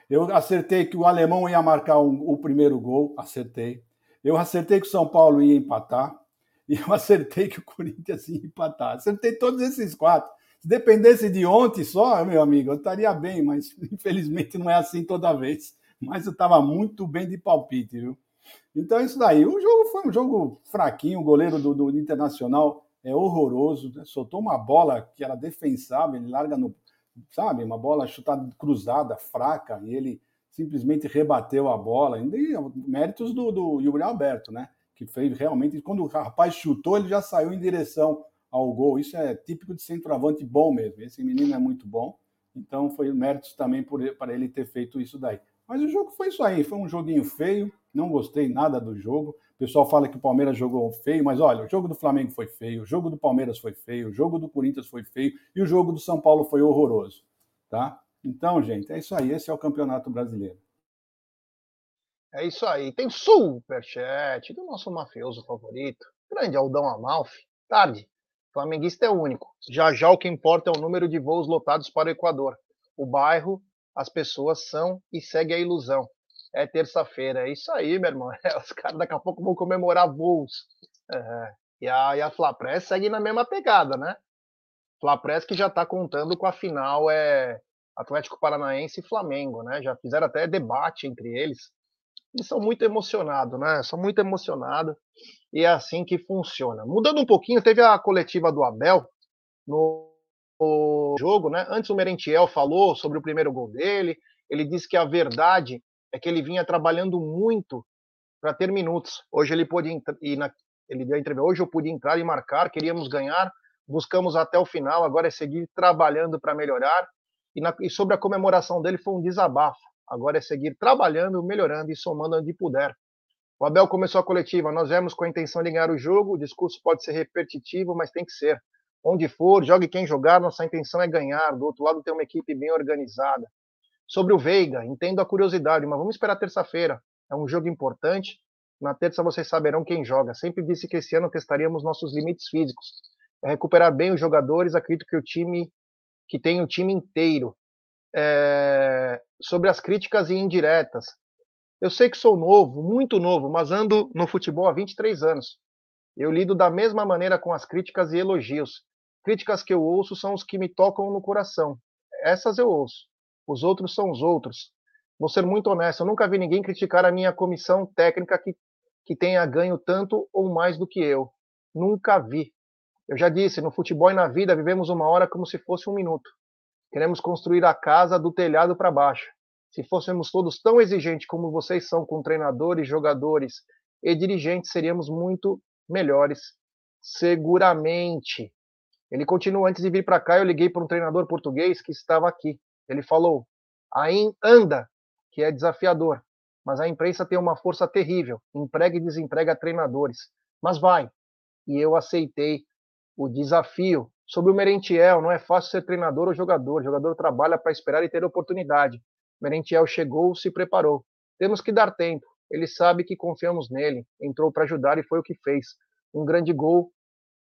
Eu acertei que o alemão ia marcar um, o primeiro gol, acertei. Eu acertei que o São Paulo ia empatar. E eu acertei que o Corinthians ia empatar. Acertei todos esses quatro. Se dependesse de ontem só, meu amigo, eu estaria bem, mas infelizmente não é assim toda vez. Mas eu estava muito bem de palpite, viu? Então é isso daí. O jogo foi um jogo fraquinho, o goleiro do, do Internacional é horroroso, né? soltou uma bola que era defensável, ele larga no, sabe, uma bola chutada cruzada, fraca, e ele simplesmente rebateu a bola. E méritos do, do Yuri Alberto, né? Que fez realmente, quando o rapaz chutou, ele já saiu em direção ao gol. Isso é típico de centroavante bom mesmo. Esse menino é muito bom. Então foi méritos também para ele ter feito isso daí. Mas o jogo foi isso aí, foi um joguinho feio, não gostei nada do jogo. O pessoal fala que o Palmeiras jogou feio, mas olha, o jogo do Flamengo foi feio, o jogo do Palmeiras foi feio, o jogo do Corinthians foi feio e o jogo do São Paulo foi horroroso, tá? Então, gente, é isso aí, esse é o Campeonato Brasileiro. É isso aí. Tem superchat do nosso mafioso favorito, grande Aldão Amalfi. Tarde. Flamenguista é único. Já já o que importa é o número de voos lotados para o Equador. O bairro, as pessoas são e segue a ilusão. É terça-feira, é isso aí, meu irmão. É, os caras daqui a pouco vão comemorar voos. É, e a, e a Flapress segue na mesma pegada, né? Flapress que já está contando com a final é Atlético Paranaense e Flamengo, né? Já fizeram até debate entre eles eles são muito emocionados, né? São muito emocionados e é assim que funciona. Mudando um pouquinho, teve a coletiva do Abel no jogo, né? Antes o Merentiel falou sobre o primeiro gol dele. Ele disse que a verdade é que ele vinha trabalhando muito para ter minutos. Hoje ele pôde ir na, ele deu a entrevista. Hoje eu pude entrar e marcar, queríamos ganhar, buscamos até o final. Agora é seguir trabalhando para melhorar. E, na, e sobre a comemoração dele foi um desabafo. Agora é seguir trabalhando, melhorando e somando onde puder. O Abel começou a coletiva. Nós viemos com a intenção de ganhar o jogo. O discurso pode ser repetitivo, mas tem que ser. Onde for, jogue quem jogar. Nossa intenção é ganhar. Do outro lado, tem uma equipe bem organizada. Sobre o Veiga, entendo a curiosidade, mas vamos esperar terça-feira. É um jogo importante. Na terça vocês saberão quem joga. Sempre disse que esse ano testaríamos nossos limites físicos. É recuperar bem os jogadores. Acredito que o time que tem o time inteiro é, sobre as críticas e indiretas. Eu sei que sou novo, muito novo, mas ando no futebol há 23 anos. Eu lido da mesma maneira com as críticas e elogios. Críticas que eu ouço são os que me tocam no coração. Essas eu ouço. Os outros são os outros. Vou ser muito honesto, eu nunca vi ninguém criticar a minha comissão técnica que, que tenha ganho tanto ou mais do que eu. Nunca vi. Eu já disse, no futebol e na vida vivemos uma hora como se fosse um minuto. Queremos construir a casa do telhado para baixo. Se fôssemos todos tão exigentes como vocês são com treinadores, jogadores e dirigentes, seríamos muito melhores, seguramente. Ele continua antes de vir para cá, eu liguei para um treinador português que estava aqui. Ele falou: "Aí anda, que é desafiador, mas a imprensa tem uma força terrível, emprega e desemprega treinadores. Mas vai". E eu aceitei o desafio. Sobre o Merentiel, não é fácil ser treinador ou jogador. O jogador trabalha para esperar e ter oportunidade. Merentiel chegou, se preparou. Temos que dar tempo. Ele sabe que confiamos nele. Entrou para ajudar e foi o que fez. Um grande gol,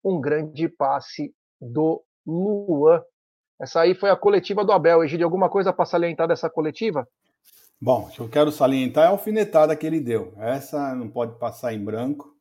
um grande passe do Luan. Essa aí foi a coletiva do Abel. Egídio, alguma coisa para salientar dessa coletiva? Bom, o que eu quero salientar é a alfinetada que ele deu. Essa não pode passar em branco,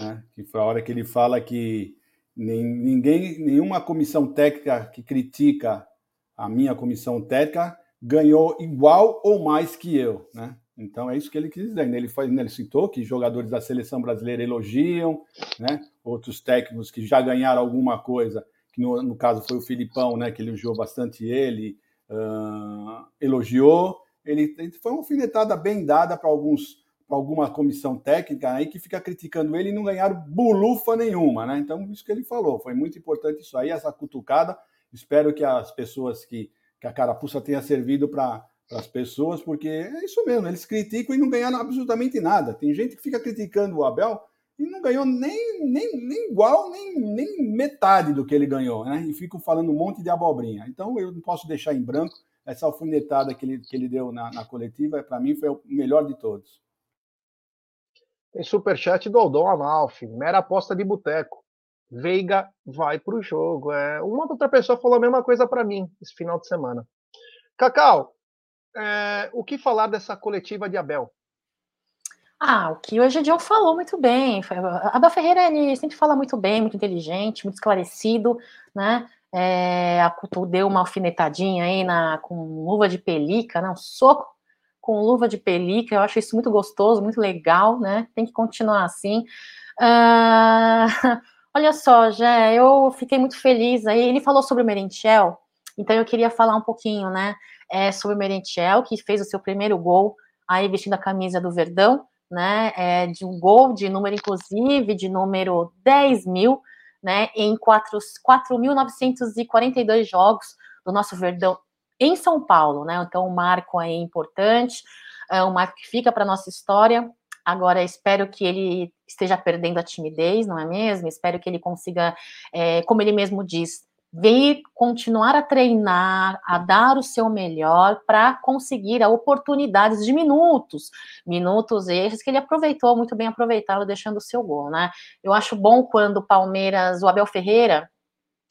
né? que foi a hora que ele fala que ninguém, nenhuma comissão técnica que critica a minha comissão técnica ganhou igual ou mais que eu, né? Então é isso que ele quis dizer. Ele, foi, ele citou que jogadores da seleção brasileira elogiam, né? Outros técnicos que já ganharam alguma coisa, que no, no caso foi o Filipão, né? Que elogiou bastante ele, uh, elogiou. Ele, ele, foi uma alfinetada bem dada para alguns para alguma comissão técnica aí que fica criticando ele e não ganharam bulufa nenhuma, né? Então isso que ele falou, foi muito importante isso aí, essa cutucada. Espero que as pessoas que que a carapuça tenha servido para as pessoas, porque é isso mesmo, eles criticam e não ganharam absolutamente nada. Tem gente que fica criticando o Abel e não ganhou nem, nem, nem igual, nem, nem metade do que ele ganhou, né? E ficam falando um monte de abobrinha. Então eu não posso deixar em branco essa alfinetada que ele, que ele deu na, na coletiva, para mim foi o melhor de todos. Tem superchat do Aldon Amalfi, mera aposta de boteco. Veiga vai para o jogo. É, uma outra pessoa falou a mesma coisa para mim esse final de semana. Cacau, é, o que falar dessa coletiva de Abel? Ah, o que hoje o John falou muito bem. Abel Ferreira ele sempre fala muito bem, muito inteligente, muito esclarecido, né? É, a Couto deu uma alfinetadinha aí na, com luva de pelica, né? Um soco com luva de pelica. Eu acho isso muito gostoso, muito legal, né? Tem que continuar assim. Uh... Olha só, Jé, eu fiquei muito feliz aí. Ele falou sobre o Merentiel, então eu queria falar um pouquinho, né, é, sobre o Merentiel, que fez o seu primeiro gol aí vestindo a camisa do Verdão, né, é, de um gol de número, inclusive, de número 10 mil, né, em 4.942 jogos do nosso Verdão em São Paulo, né, então um marco aí importante, é um marco que fica para nossa história, Agora, espero que ele esteja perdendo a timidez, não é mesmo? Espero que ele consiga, é, como ele mesmo diz, vir continuar a treinar, a dar o seu melhor para conseguir oportunidades de minutos, minutos esses que ele aproveitou muito bem aproveitado deixando o seu gol, né? Eu acho bom quando o Palmeiras, o Abel Ferreira,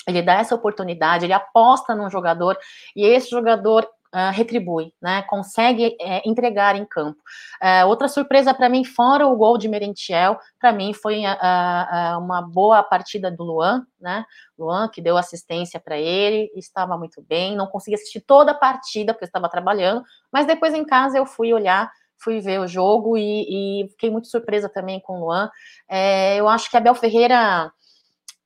ele dá essa oportunidade, ele aposta num jogador e esse jogador uh, retribui, né? Consegue é, entregar em campo. Uh, outra surpresa para mim, fora o gol de Merentiel, para mim foi uh, uma boa partida do Luan, né? Luan que deu assistência para ele, estava muito bem. Não consegui assistir toda a partida porque estava trabalhando, mas depois em casa eu fui olhar fui ver o jogo e, e, fiquei muito surpresa também com o Luan. É, eu acho que a Bel Ferreira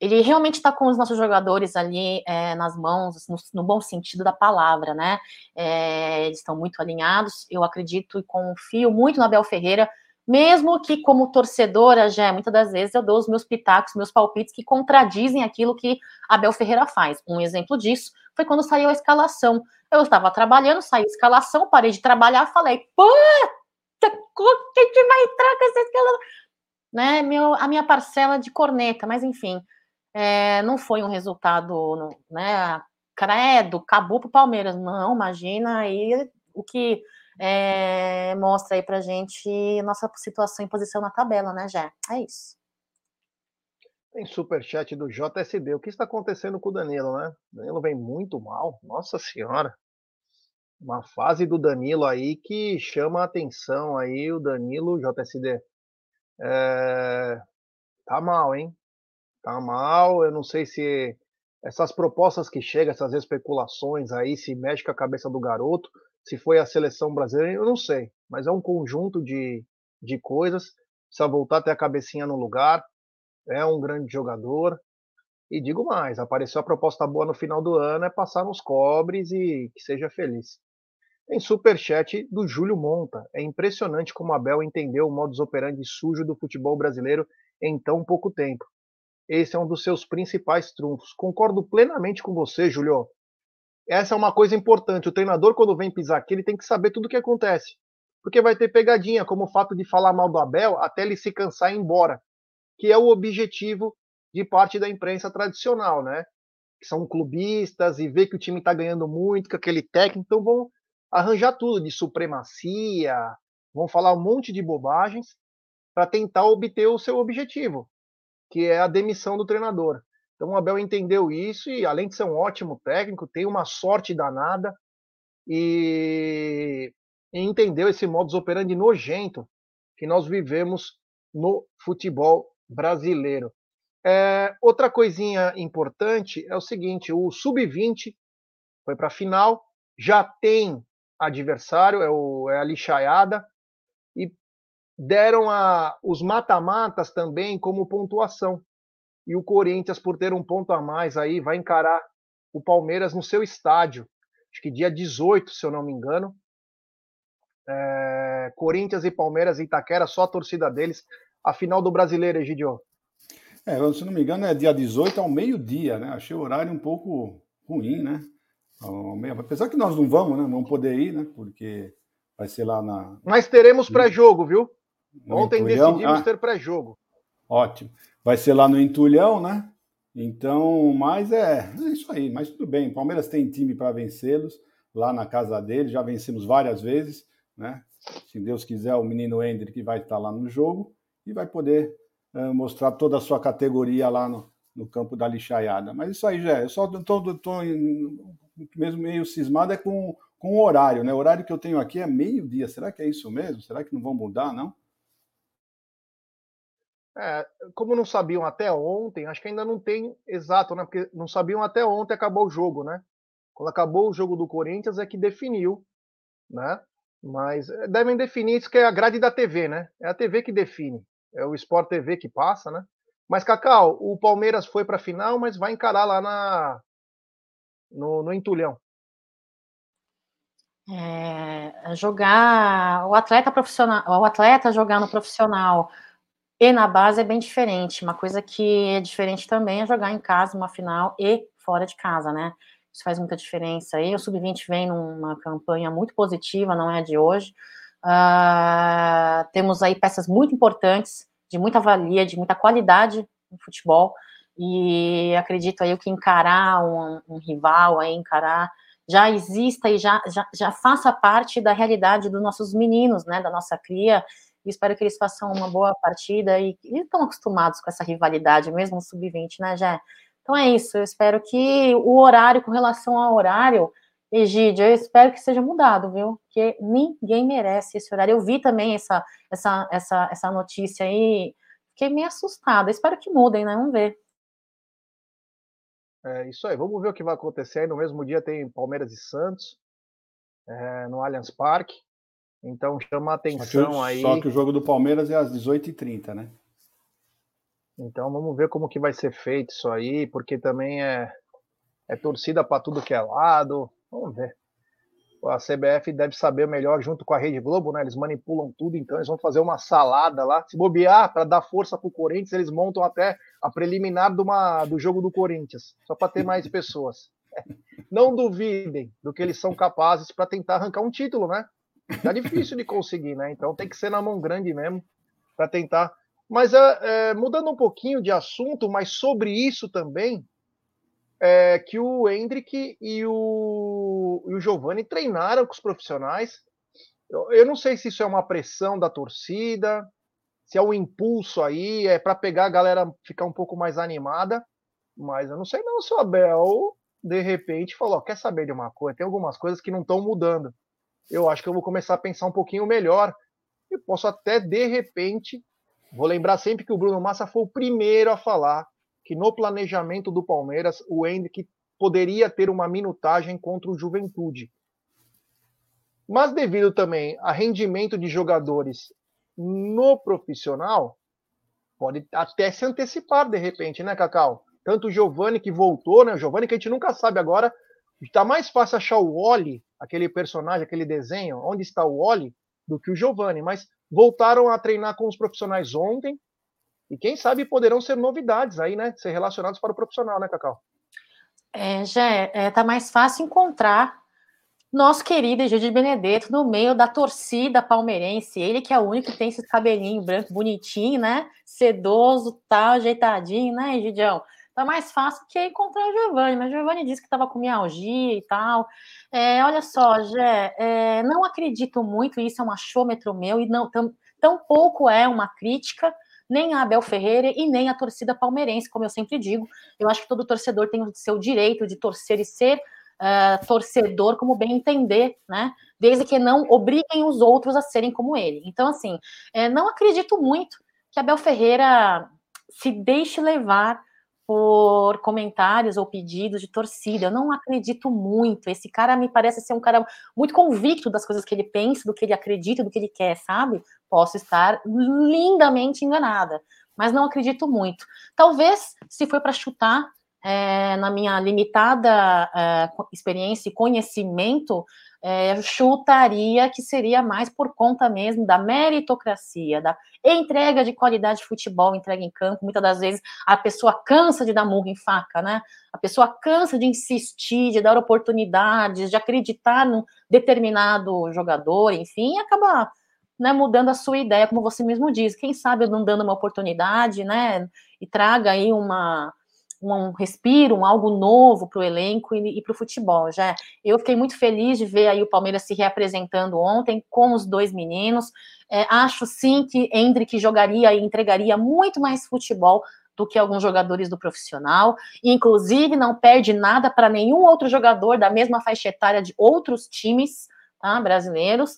ele realmente está com os nossos jogadores ali é, nas mãos, no, no, bom sentido da palavra, né? É, eles estão muito alinhados. Eu acredito e confio muito no Abel Ferreira, mesmo que, como torcedora, já muitas das vezes eu dou os meus pitacos, meus palpites que contradizem aquilo que Abel Ferreira faz. Um exemplo disso foi quando saiu a escalação. Eu estava trabalhando, saiu a escalação, parei de trabalhar, falei, puta, quem que vai entrar com essa escalação? Né, meu, a minha parcela de corneta, mas enfim, é, não foi um resultado, né? Credo, acabou para o Palmeiras. Não, imagina aí o que é, mostra aí para gente nossa situação em posição na tabela, né, Jé? É isso. Tem superchat do JSD. O que está acontecendo com o Danilo, né? O Danilo vem muito mal. Nossa Senhora. Uma fase do Danilo aí que chama a atenção aí, o Danilo JSD. É... Tá mal, hein? Tá mal. Eu não sei se essas propostas que chegam, essas especulações aí, se mexe com a cabeça do garoto, se foi a seleção brasileira, eu não sei. Mas é um conjunto de, de coisas. Precisa voltar a ter a cabecinha no lugar. É um grande jogador. E digo mais, apareceu a proposta boa no final do ano, é passar nos cobres e que seja feliz. Em superchat do Júlio Monta. É impressionante como Abel entendeu o modus operandi sujo do futebol brasileiro em tão pouco tempo. Esse é um dos seus principais trunfos. Concordo plenamente com você, Júlio. Essa é uma coisa importante. O treinador, quando vem pisar aqui, ele tem que saber tudo o que acontece. Porque vai ter pegadinha, como o fato de falar mal do Abel até ele se cansar e ir embora. Que é o objetivo de parte da imprensa tradicional, né? Que são clubistas e vê que o time está ganhando muito, com aquele técnico, então vão arranjar tudo de supremacia, vão falar um monte de bobagens para tentar obter o seu objetivo, que é a demissão do treinador. Então o Abel entendeu isso e, além de ser um ótimo técnico, tem uma sorte danada e, e entendeu esse modus operandi nojento que nós vivemos no futebol brasileiro. É, outra coisinha importante é o seguinte: o sub-20 foi para a final, já tem adversário, é, o, é a lixaiada, deram a, os mata-matas também como pontuação. E o Corinthians, por ter um ponto a mais aí, vai encarar o Palmeiras no seu estádio. Acho que dia 18, se eu não me engano. É, Corinthians e Palmeiras em Itaquera, só a torcida deles. A final do brasileiro, Egidio. É, se não me engano, é dia 18 ao meio-dia, né? Achei o horário um pouco ruim, né? Apesar que nós não vamos, né? Vamos poder ir, né? Porque vai ser lá na. Mas teremos pré-jogo, viu? Ontem Entulhão. decidimos ah, ter pré-jogo. Ótimo. Vai ser lá no Entulhão, né? Então, mas é, é isso aí. Mas tudo bem. O Palmeiras tem time para vencê-los lá na casa dele. Já vencemos várias vezes, né? Se Deus quiser, o menino Hendrick vai estar lá no jogo e vai poder uh, mostrar toda a sua categoria lá no, no campo da lixaiada. Mas isso aí já é. Eu só estou mesmo meio cismado é com, com o horário, né? O horário que eu tenho aqui é meio-dia. Será que é isso mesmo? Será que não vão mudar, não? É, como não sabiam até ontem, acho que ainda não tem exato, né? Porque não sabiam até ontem acabou o jogo, né? Quando acabou o jogo do Corinthians é que definiu, né? Mas é, devem definir isso que é a grade da TV, né? É a TV que define, é o Sport TV que passa, né? Mas Cacau, o Palmeiras foi para a final, mas vai encarar lá na no, no entulhão? É, jogar o atleta profissional, o atleta jogar no profissional e na base é bem diferente. Uma coisa que é diferente também é jogar em casa uma final e fora de casa, né? Isso faz muita diferença. E o sub-20 vem numa campanha muito positiva, não é de hoje. Uh, temos aí peças muito importantes, de muita valia, de muita qualidade no futebol. E acredito aí que encarar um, um rival, aí encarar já exista e já, já, já faça parte da realidade dos nossos meninos, né, da nossa cria, e espero que eles façam uma boa partida e eles estão acostumados com essa rivalidade, mesmo no sub-20, né, Jé? Então é isso, eu espero que o horário, com relação ao horário, Egídio, eu espero que seja mudado, viu? Porque ninguém merece esse horário. Eu vi também essa, essa, essa, essa notícia aí, fiquei meio assustada. Espero que mudem, né? Vamos ver. É isso aí, vamos ver o que vai acontecer. Aí no mesmo dia tem Palmeiras e Santos, é, no Allianz Parque. Então chama a atenção só aí. Só que o jogo do Palmeiras é às 18h30, né? Então vamos ver como que vai ser feito isso aí, porque também é, é torcida para tudo que é lado. Vamos ver a CBF deve saber melhor junto com a Rede Globo, né? Eles manipulam tudo, então eles vão fazer uma salada lá. Se bobear, para dar força para o Corinthians, eles montam até a preliminar do, uma, do jogo do Corinthians, só para ter mais pessoas. Não duvidem do que eles são capazes para tentar arrancar um título, né? Tá difícil de conseguir, né? Então tem que ser na mão grande mesmo para tentar. Mas é, é, mudando um pouquinho de assunto, mas sobre isso também, é, que o Hendrick e o, e o Giovanni treinaram com os profissionais. Eu, eu, não sei se isso é uma pressão da torcida, se é um impulso aí, é para pegar a galera ficar um pouco mais animada, mas eu não sei não se o Abel de repente falou, quer saber de uma coisa, tem algumas coisas que não estão mudando. Eu acho que eu vou começar a pensar um pouquinho melhor. E posso até de repente, vou lembrar sempre que o Bruno Massa foi o primeiro a falar que no planejamento do Palmeiras o Hendrick poderia ter uma minutagem contra o Juventude. Mas devido também a rendimento de jogadores no profissional, pode até se antecipar de repente, né, Cacau? tanto o Giovanni que voltou, né? O Giovanni que a gente nunca sabe agora. Está mais fácil achar o Wally, aquele personagem, aquele desenho, onde está o Wally, do que o Giovanni. Mas voltaram a treinar com os profissionais ontem. E quem sabe poderão ser novidades aí, né? Ser relacionados para o profissional, né, Cacau? É, já é, tá mais fácil encontrar nosso querido Egídio Benedetto no meio da torcida palmeirense. Ele que é o único que tem esse cabelinho branco bonitinho, né? Sedoso, tal, ajeitadinho, né, Egidião? Tá mais fácil que encontrar o Giovanni, mas o Giovanni disse que estava com mialgia e tal. É, olha só, Gé, é, não acredito muito, isso é um achômetro meu, e não tão, tão pouco é uma crítica, nem a Abel Ferreira e nem a torcida palmeirense, como eu sempre digo. Eu acho que todo torcedor tem o seu direito de torcer e ser uh, torcedor como bem entender, né? Desde que não obriguem os outros a serem como ele. Então, assim, é, não acredito muito que Abel Ferreira se deixe levar por comentários ou pedidos de torcida. Eu não acredito muito. Esse cara me parece ser um cara muito convicto das coisas que ele pensa, do que ele acredita, do que ele quer, sabe? Posso estar lindamente enganada, mas não acredito muito. Talvez, se for para chutar, é, na minha limitada é, experiência e conhecimento, é, chutaria que seria mais por conta mesmo da meritocracia, da entrega de qualidade de futebol, entrega em campo. Muitas das vezes a pessoa cansa de dar murro em faca, né? A pessoa cansa de insistir, de dar oportunidades, de acreditar num determinado jogador, enfim, e acaba né, mudando a sua ideia, como você mesmo diz. Quem sabe não dando uma oportunidade, né? E traga aí uma um respiro, um algo novo para o elenco e, e para o futebol. Já eu fiquei muito feliz de ver aí o Palmeiras se reapresentando ontem com os dois meninos. É, acho sim que Hendrick jogaria e entregaria muito mais futebol do que alguns jogadores do profissional. Inclusive, não perde nada para nenhum outro jogador da mesma faixa etária de outros times tá, brasileiros.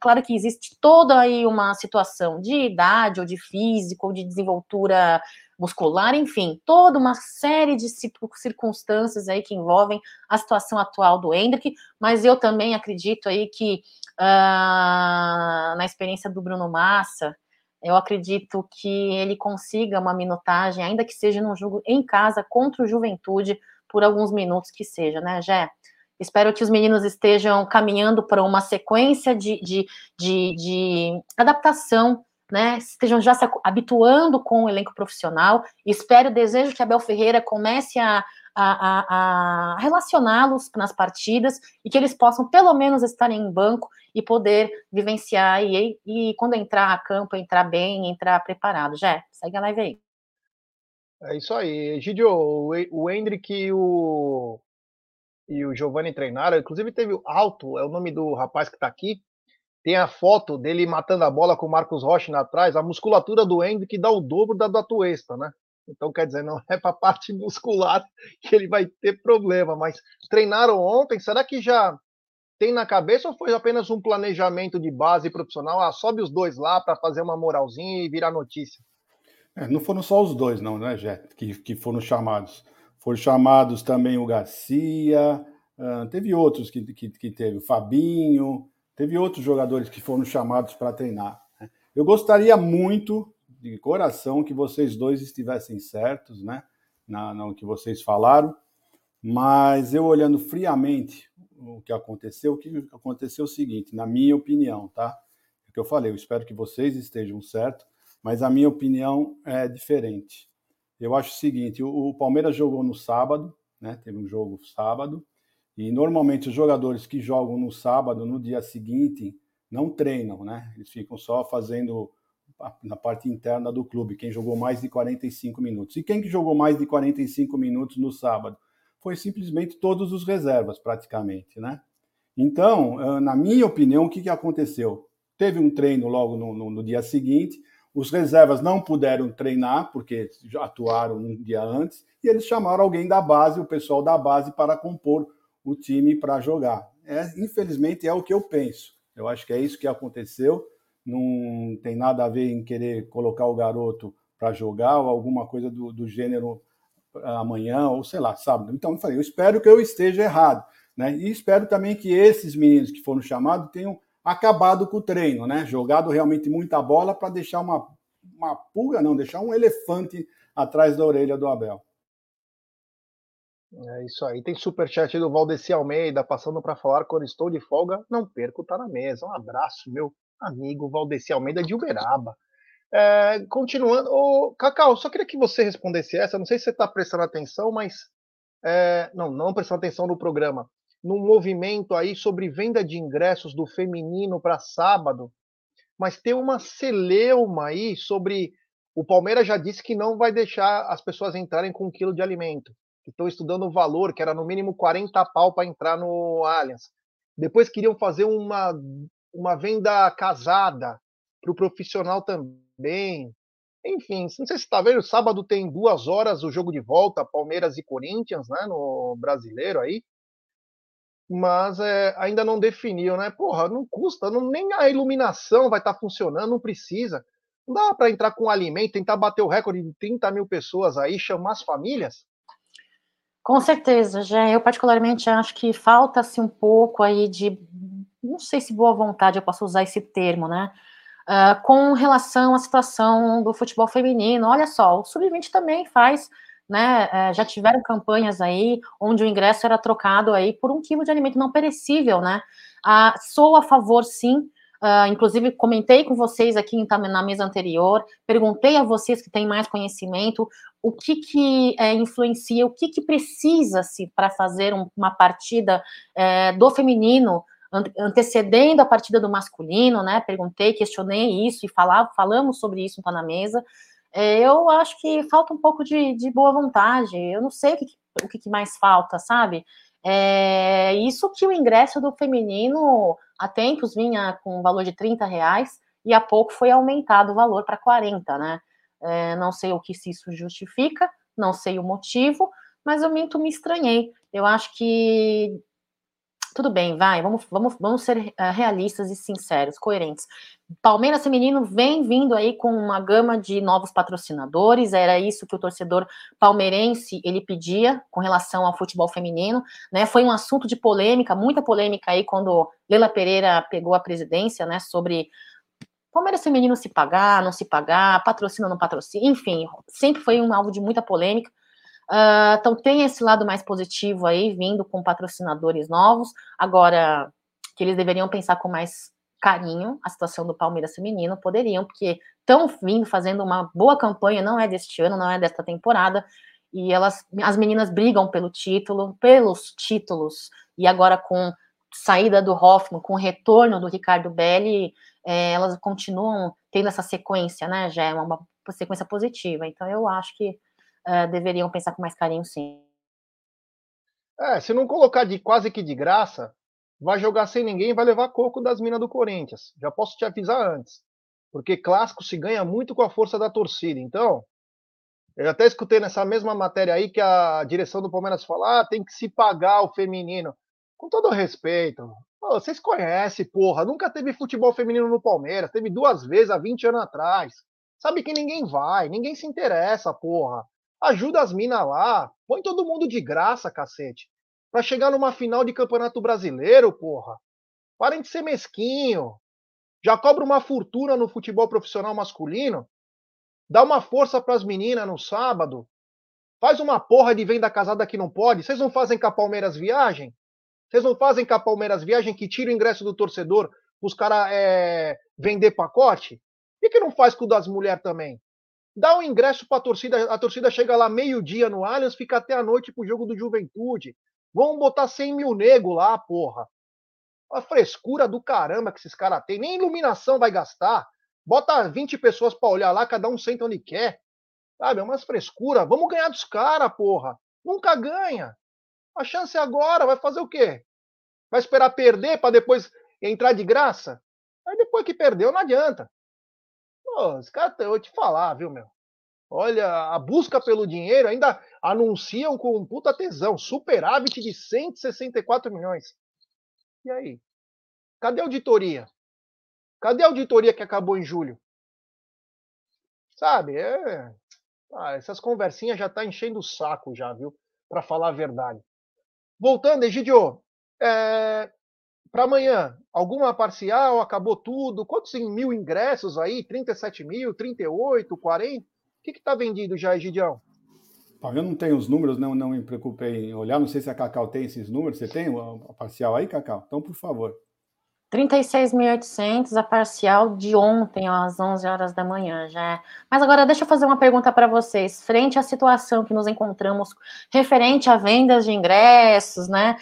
claro que existe toda aí uma situação de idade, ou de físico, ou de desenvoltura muscular, enfim, toda uma série de circunstâncias aí que envolvem a situação atual do Hendrick, mas eu também acredito aí que uh, na experiência do Bruno Massa, eu acredito que ele consiga uma minutagem, ainda que seja num jogo em casa contra o Juventude, por alguns minutos que seja, né, Jé? Espero que os meninos estejam caminhando para uma sequência de, de, de, de adaptação né, estejam já se habituando com o elenco profissional. Espero, desejo que Abel Ferreira comece a, a, a, a relacioná-los nas partidas e que eles possam, pelo menos, estarem em banco e poder vivenciar e, e quando entrar a campo, entrar bem, entrar preparado. Já, segue a live aí. É isso aí. Gidio, o Hendrick e o, e o Giovanni treinaram, inclusive teve o Alto, é o nome do rapaz que está aqui, tem a foto dele matando a bola com o Marcos Rocha atrás, a musculatura do Hendrick dá o dobro da do Atuesta, né? Então, quer dizer, não é para a parte muscular que ele vai ter problema, mas treinaram ontem, será que já tem na cabeça ou foi apenas um planejamento de base profissional? Ah, sobe os dois lá para fazer uma moralzinha e virar notícia. É, não foram só os dois, não, né, Jé, que, que foram chamados. Foram chamados também o Garcia, uh, teve outros que, que, que teve, o Fabinho, Teve outros jogadores que foram chamados para treinar. Né? Eu gostaria muito, de coração, que vocês dois estivessem certos, né? Na, no que vocês falaram, mas eu olhando friamente o que aconteceu, o que aconteceu é o seguinte, na minha opinião, tá? É o que eu falei, eu espero que vocês estejam certos, mas a minha opinião é diferente. Eu acho o seguinte, o, o Palmeiras jogou no sábado, né? Teve um jogo sábado, e normalmente os jogadores que jogam no sábado, no dia seguinte, não treinam, né? Eles ficam só fazendo na parte interna do clube, quem jogou mais de 45 minutos. E quem que jogou mais de 45 minutos no sábado? Foi simplesmente todos os reservas, praticamente, né? Então, na minha opinião, o que, que aconteceu? Teve um treino logo no, no, no dia seguinte, os reservas não puderam treinar, porque atuaram um dia antes, e eles chamaram alguém da base, o pessoal da base, para compor o time para jogar. É, infelizmente é o que eu penso. Eu acho que é isso que aconteceu. Não tem nada a ver em querer colocar o garoto para jogar ou alguma coisa do, do gênero amanhã ou sei lá, sábado. Então eu falei, eu espero que eu esteja errado, né? E espero também que esses meninos que foram chamados tenham acabado com o treino, né? Jogado realmente muita bola para deixar uma uma pulga, não, deixar um elefante atrás da orelha do Abel. É isso aí. Tem superchat do Valdeci Almeida, passando para falar quando estou de folga, não perco, tá na mesa. Um abraço, meu amigo Valdeci Almeida de Uberaba. É, continuando, ô, Cacau, só queria que você respondesse essa. Não sei se você está prestando atenção, mas. É, não, não prestando atenção no programa. Num movimento aí sobre venda de ingressos do feminino para sábado, mas tem uma celeuma aí sobre. O Palmeiras já disse que não vai deixar as pessoas entrarem com um quilo de alimento que estão estudando o valor, que era no mínimo 40 pau para entrar no Allianz. Depois queriam fazer uma, uma venda casada para o profissional também. Enfim, não sei se está vendo, sábado tem duas horas o jogo de volta, Palmeiras e Corinthians, né, no brasileiro aí. Mas é, ainda não definiu, né? Porra, não custa, não, nem a iluminação vai estar tá funcionando, não precisa. Não dá para entrar com alimento, tentar bater o recorde de 30 mil pessoas aí, chamar as famílias. Com certeza, já eu particularmente acho que falta-se um pouco aí de, não sei se boa vontade eu posso usar esse termo, né? Uh, com relação à situação do futebol feminino. Olha só, o Sub-20 também faz, né? Uh, já tiveram campanhas aí onde o ingresso era trocado aí por um quilo de alimento não perecível, né? Uh, sou a favor, sim, Uh, inclusive, comentei com vocês aqui na mesa anterior, perguntei a vocês que têm mais conhecimento o que, que é, influencia, o que, que precisa-se para fazer um, uma partida é, do feminino antecedendo a partida do masculino, né? Perguntei, questionei isso e falar, falamos sobre isso tá na mesa. É, eu acho que falta um pouco de, de boa vontade. Eu não sei o que, o que mais falta, sabe? É, isso que o ingresso do feminino há tempos vinha com um valor de 30 reais e há pouco foi aumentado o valor para 40, né? É, não sei o que se isso justifica, não sei o motivo, mas eu minto, me estranhei. Eu acho que tudo bem, vai, vamos, vamos, vamos ser uh, realistas e sinceros, coerentes. Palmeiras Feminino vem vindo aí com uma gama de novos patrocinadores, era isso que o torcedor palmeirense ele pedia com relação ao futebol feminino, né? Foi um assunto de polêmica, muita polêmica aí quando Leila Pereira pegou a presidência, né, sobre Palmeiras Feminino se pagar, não se pagar, patrocina ou não patrocina, enfim, sempre foi um alvo de muita polêmica. Uh, então tem esse lado mais positivo aí, vindo com patrocinadores novos. Agora, que eles deveriam pensar com mais carinho a situação do Palmeiras feminino, poderiam, porque estão vindo fazendo uma boa campanha, não é deste ano, não é desta temporada, e elas, as meninas brigam pelo título, pelos títulos, e agora com saída do Hoffman, com o retorno do Ricardo Belli, é, elas continuam tendo essa sequência, né, já é uma, uma sequência positiva, então eu acho que uh, deveriam pensar com mais carinho, sim. É, se não colocar de quase que de graça, vai jogar sem ninguém vai levar coco das minas do Corinthians. Já posso te avisar antes. Porque clássico se ganha muito com a força da torcida. Então, eu até escutei nessa mesma matéria aí que a direção do Palmeiras fala: ah, tem que se pagar o feminino. Com todo respeito, pô, vocês conhecem, porra, nunca teve futebol feminino no Palmeiras, teve duas vezes há 20 anos atrás. Sabe que ninguém vai, ninguém se interessa, porra. Ajuda as minas lá. Põe todo mundo de graça, cacete. Pra chegar numa final de campeonato brasileiro, porra. Parem de ser mesquinho. Já cobra uma fortuna no futebol profissional masculino. Dá uma força pras meninas no sábado. Faz uma porra de venda casada que não pode. Vocês não fazem com a Palmeiras viagem? Vocês não fazem com a Palmeiras viagem que tira o ingresso do torcedor os caras é, vender pacote? Por que, que não faz com o das mulheres também? Dá o um ingresso para a torcida, a torcida chega lá meio-dia no Allianz, fica até a noite pro jogo do Juventude. Vamos botar 100 mil nego lá, porra. A frescura do caramba que esses caras têm. Nem iluminação vai gastar. Bota 20 pessoas para olhar lá, cada um senta onde quer. Sabe, é umas frescura. Vamos ganhar dos caras, porra. Nunca ganha. A chance é agora, vai fazer o quê? Vai esperar perder para depois entrar de graça? Aí depois que perdeu, não adianta. Pô, os caras, eu vou te falar, viu, meu? Olha, a busca pelo dinheiro ainda anunciam com puta tesão, superávit de 164 milhões. E aí? Cadê a auditoria? Cadê a auditoria que acabou em julho? Sabe, é... ah, essas conversinhas já tá enchendo o saco já, viu? Para falar a verdade. Voltando, Egidio, é para amanhã, alguma parcial? Acabou tudo? Quantos mil ingressos aí? 37 mil, 38, 40? que está vendido já, Egidião? Eu não tenho os números, não, não me preocupei em olhar. Não sei se a Cacau tem esses números. Você tem a parcial aí, Cacau? Então, por favor. 36.800, a parcial de ontem, às 11 horas da manhã, já. É. Mas agora deixa eu fazer uma pergunta para vocês. Frente à situação que nos encontramos referente a vendas de ingressos, né,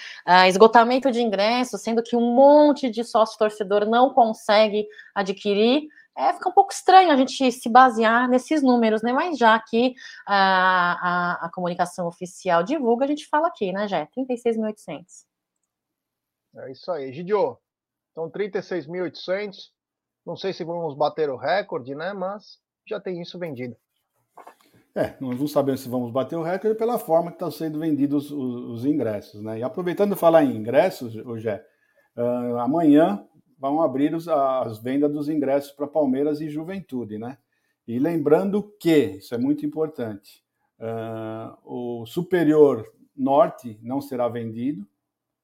esgotamento de ingressos, sendo que um monte de sócio torcedor não consegue adquirir, é, fica um pouco estranho a gente se basear nesses números, né? Mas já que a, a, a comunicação oficial divulga, a gente fala aqui, né, Jé? 36.800. É isso aí. Gidio, então, 36.800. Não sei se vamos bater o recorde, né? Mas já tem isso vendido. É, nós não sabemos se vamos bater o recorde pela forma que estão sendo vendidos os, os, ingressos, né? E aproveitando falar em ingressos, hoje uh, amanhã vão abrir os, as vendas dos ingressos para Palmeiras e Juventude, né? E lembrando que, isso é muito importante, uh, o Superior Norte não será vendido,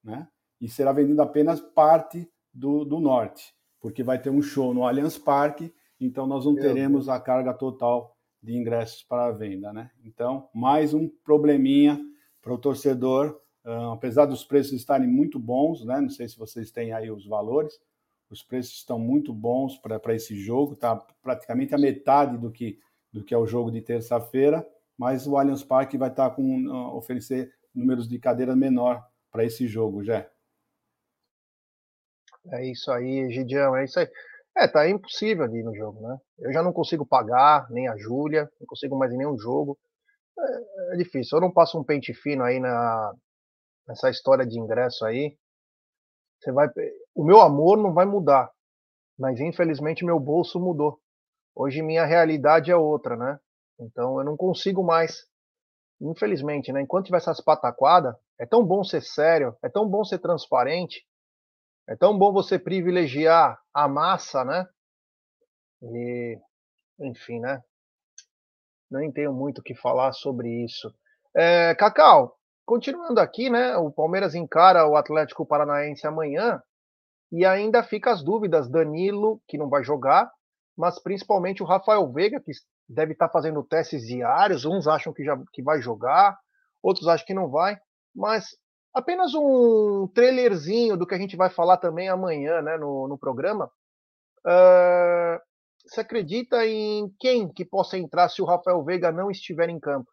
né? E será vendido apenas parte do, do norte, porque vai ter um show no Allianz Parque, então nós não teremos a carga total de ingressos para a venda, né? Então, mais um probleminha para o torcedor, uh, apesar dos preços estarem muito bons, né? Não sei se vocês têm aí os valores, os preços estão muito bons para esse jogo, tá praticamente a metade do que do que é o jogo de terça-feira, mas o Allianz Parque vai estar tá com uh, oferecer números de cadeiras menor para esse jogo, já. É isso aí, Gidião, é isso aí. É, tá impossível ali no jogo, né? Eu já não consigo pagar, nem a Júlia, não consigo mais em nenhum jogo. É, é, difícil. Eu não passo um pente fino aí na, nessa história de ingresso aí. Você vai, o meu amor não vai mudar, mas infelizmente meu bolso mudou. Hoje minha realidade é outra, né? Então eu não consigo mais. Infelizmente, né? Enquanto tiver essas pataquadas, é tão bom ser sério, é tão bom ser transparente, é tão bom você privilegiar a massa, né? E, enfim, né? Nem tenho muito o que falar sobre isso. É, Cacau, continuando aqui, né? O Palmeiras encara o Atlético Paranaense amanhã e ainda fica as dúvidas. Danilo, que não vai jogar, mas principalmente o Rafael Veiga, que deve estar fazendo testes diários. Uns acham que, já, que vai jogar, outros acham que não vai. Mas apenas um trailerzinho do que a gente vai falar também amanhã né, no, no programa. Uh, você acredita em quem que possa entrar se o Rafael Veiga não estiver em campo?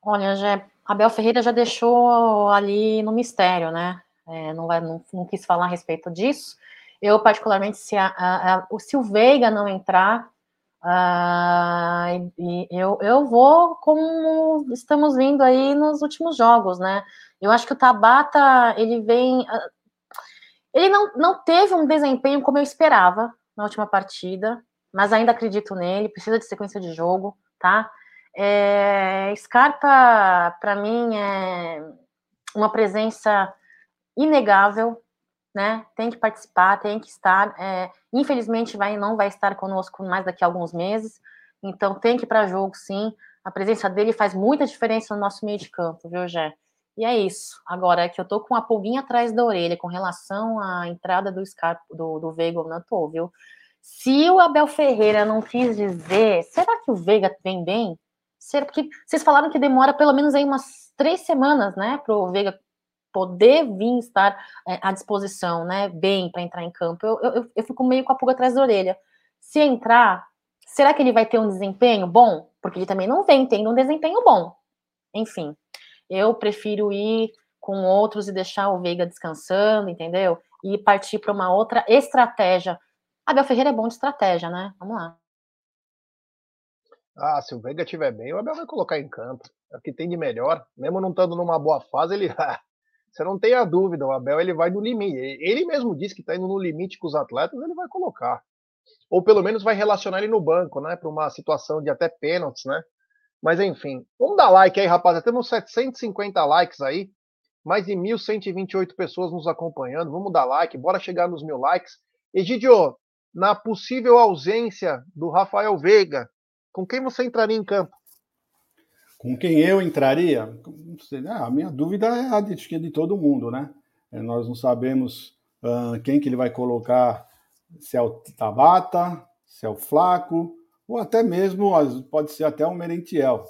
Olha, já, Abel Ferreira já deixou ali no mistério, né? É, não, vai, não, não, quis falar a respeito disso. Eu, particularmente, se, a, a, a, se o Veiga não entrar, ah, e eu, eu vou como estamos vindo aí nos últimos jogos, né? Eu acho que o Tabata, ele vem. Ah, ele não, não teve um desempenho como eu esperava na última partida, mas ainda acredito nele, precisa de sequência de jogo, tá? É, Scarpa, para mim, é uma presença inegável né? Tem que participar, tem que estar. É, infelizmente, vai, não vai estar conosco mais daqui a alguns meses, então tem que ir para jogo, sim. A presença dele faz muita diferença no nosso meio de campo, viu, Jé? E é isso. Agora é que eu tô com a pulguinha atrás da orelha com relação à entrada do Scarpa, do, do Veiga, não tô, viu? Se o Abel Ferreira não quis dizer, será que o Veiga vem bem? Será porque vocês falaram que demora pelo menos aí umas três semanas, né, para o Veiga poder vir estar é, à disposição, né, bem para entrar em campo, eu, eu, eu fico meio com a pulga atrás da orelha. Se entrar, será que ele vai ter um desempenho bom? Porque ele também não vem tendo um desempenho bom. Enfim, eu prefiro ir com outros e deixar o Veiga descansando, entendeu? E partir para uma outra estratégia. Abel Ferreira é bom de estratégia, né? Vamos lá. Ah, se o Veiga estiver bem, o Abel vai colocar em campo. É o que tem de melhor. Mesmo não estando numa boa fase, ele Você não tem a dúvida, o Abel ele vai no limite. Ele mesmo disse que está indo no limite com os atletas, ele vai colocar. Ou pelo menos vai relacionar ele no banco, né? Para uma situação de até pênaltis, né? Mas enfim, vamos dar like aí, rapaziada. Temos 750 likes aí, mais de 1.128 pessoas nos acompanhando. Vamos dar like, bora chegar nos mil likes. Egidio, na possível ausência do Rafael Veiga, com quem você entraria em campo? Com quem eu entraria? Ah, a minha dúvida é a de, é de todo mundo, né? É, nós não sabemos uh, quem que ele vai colocar, se é o Tabata, se é o Flaco, ou até mesmo, pode ser até um Merentiel.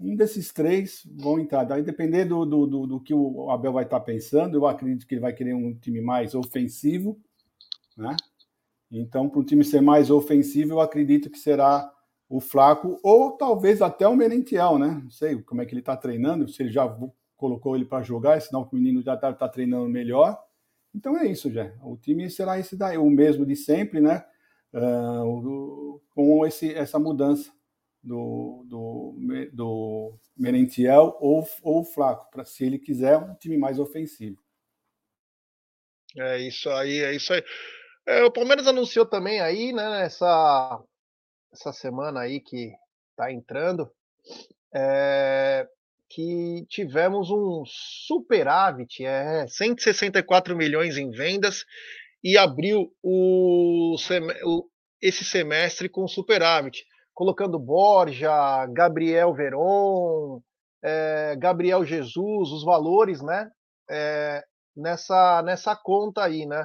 Um desses três vão entrar. Daí, depender do, do, do, do que o Abel vai estar pensando, eu acredito que ele vai querer um time mais ofensivo, né? Então, para um time ser mais ofensivo, eu acredito que será o Flaco, ou talvez até o Merentiel, né? Não sei como é que ele está treinando, se ele já colocou ele para jogar, é sinal que o menino já está tá treinando melhor. Então é isso, já. O time será esse daí, o mesmo de sempre, né? Uh, com esse, essa mudança do, do, do Merentiel ou, ou o Flaco, para se ele quiser um time mais ofensivo. É isso aí, é isso aí. É, o Palmeiras anunciou também aí, né, essa, essa semana aí que tá entrando, é, que tivemos um superávit, é 164 milhões em vendas e abriu o, o esse semestre com superávit, colocando Borja, Gabriel Veron, é, Gabriel Jesus, os valores, né, é, nessa nessa conta aí, né?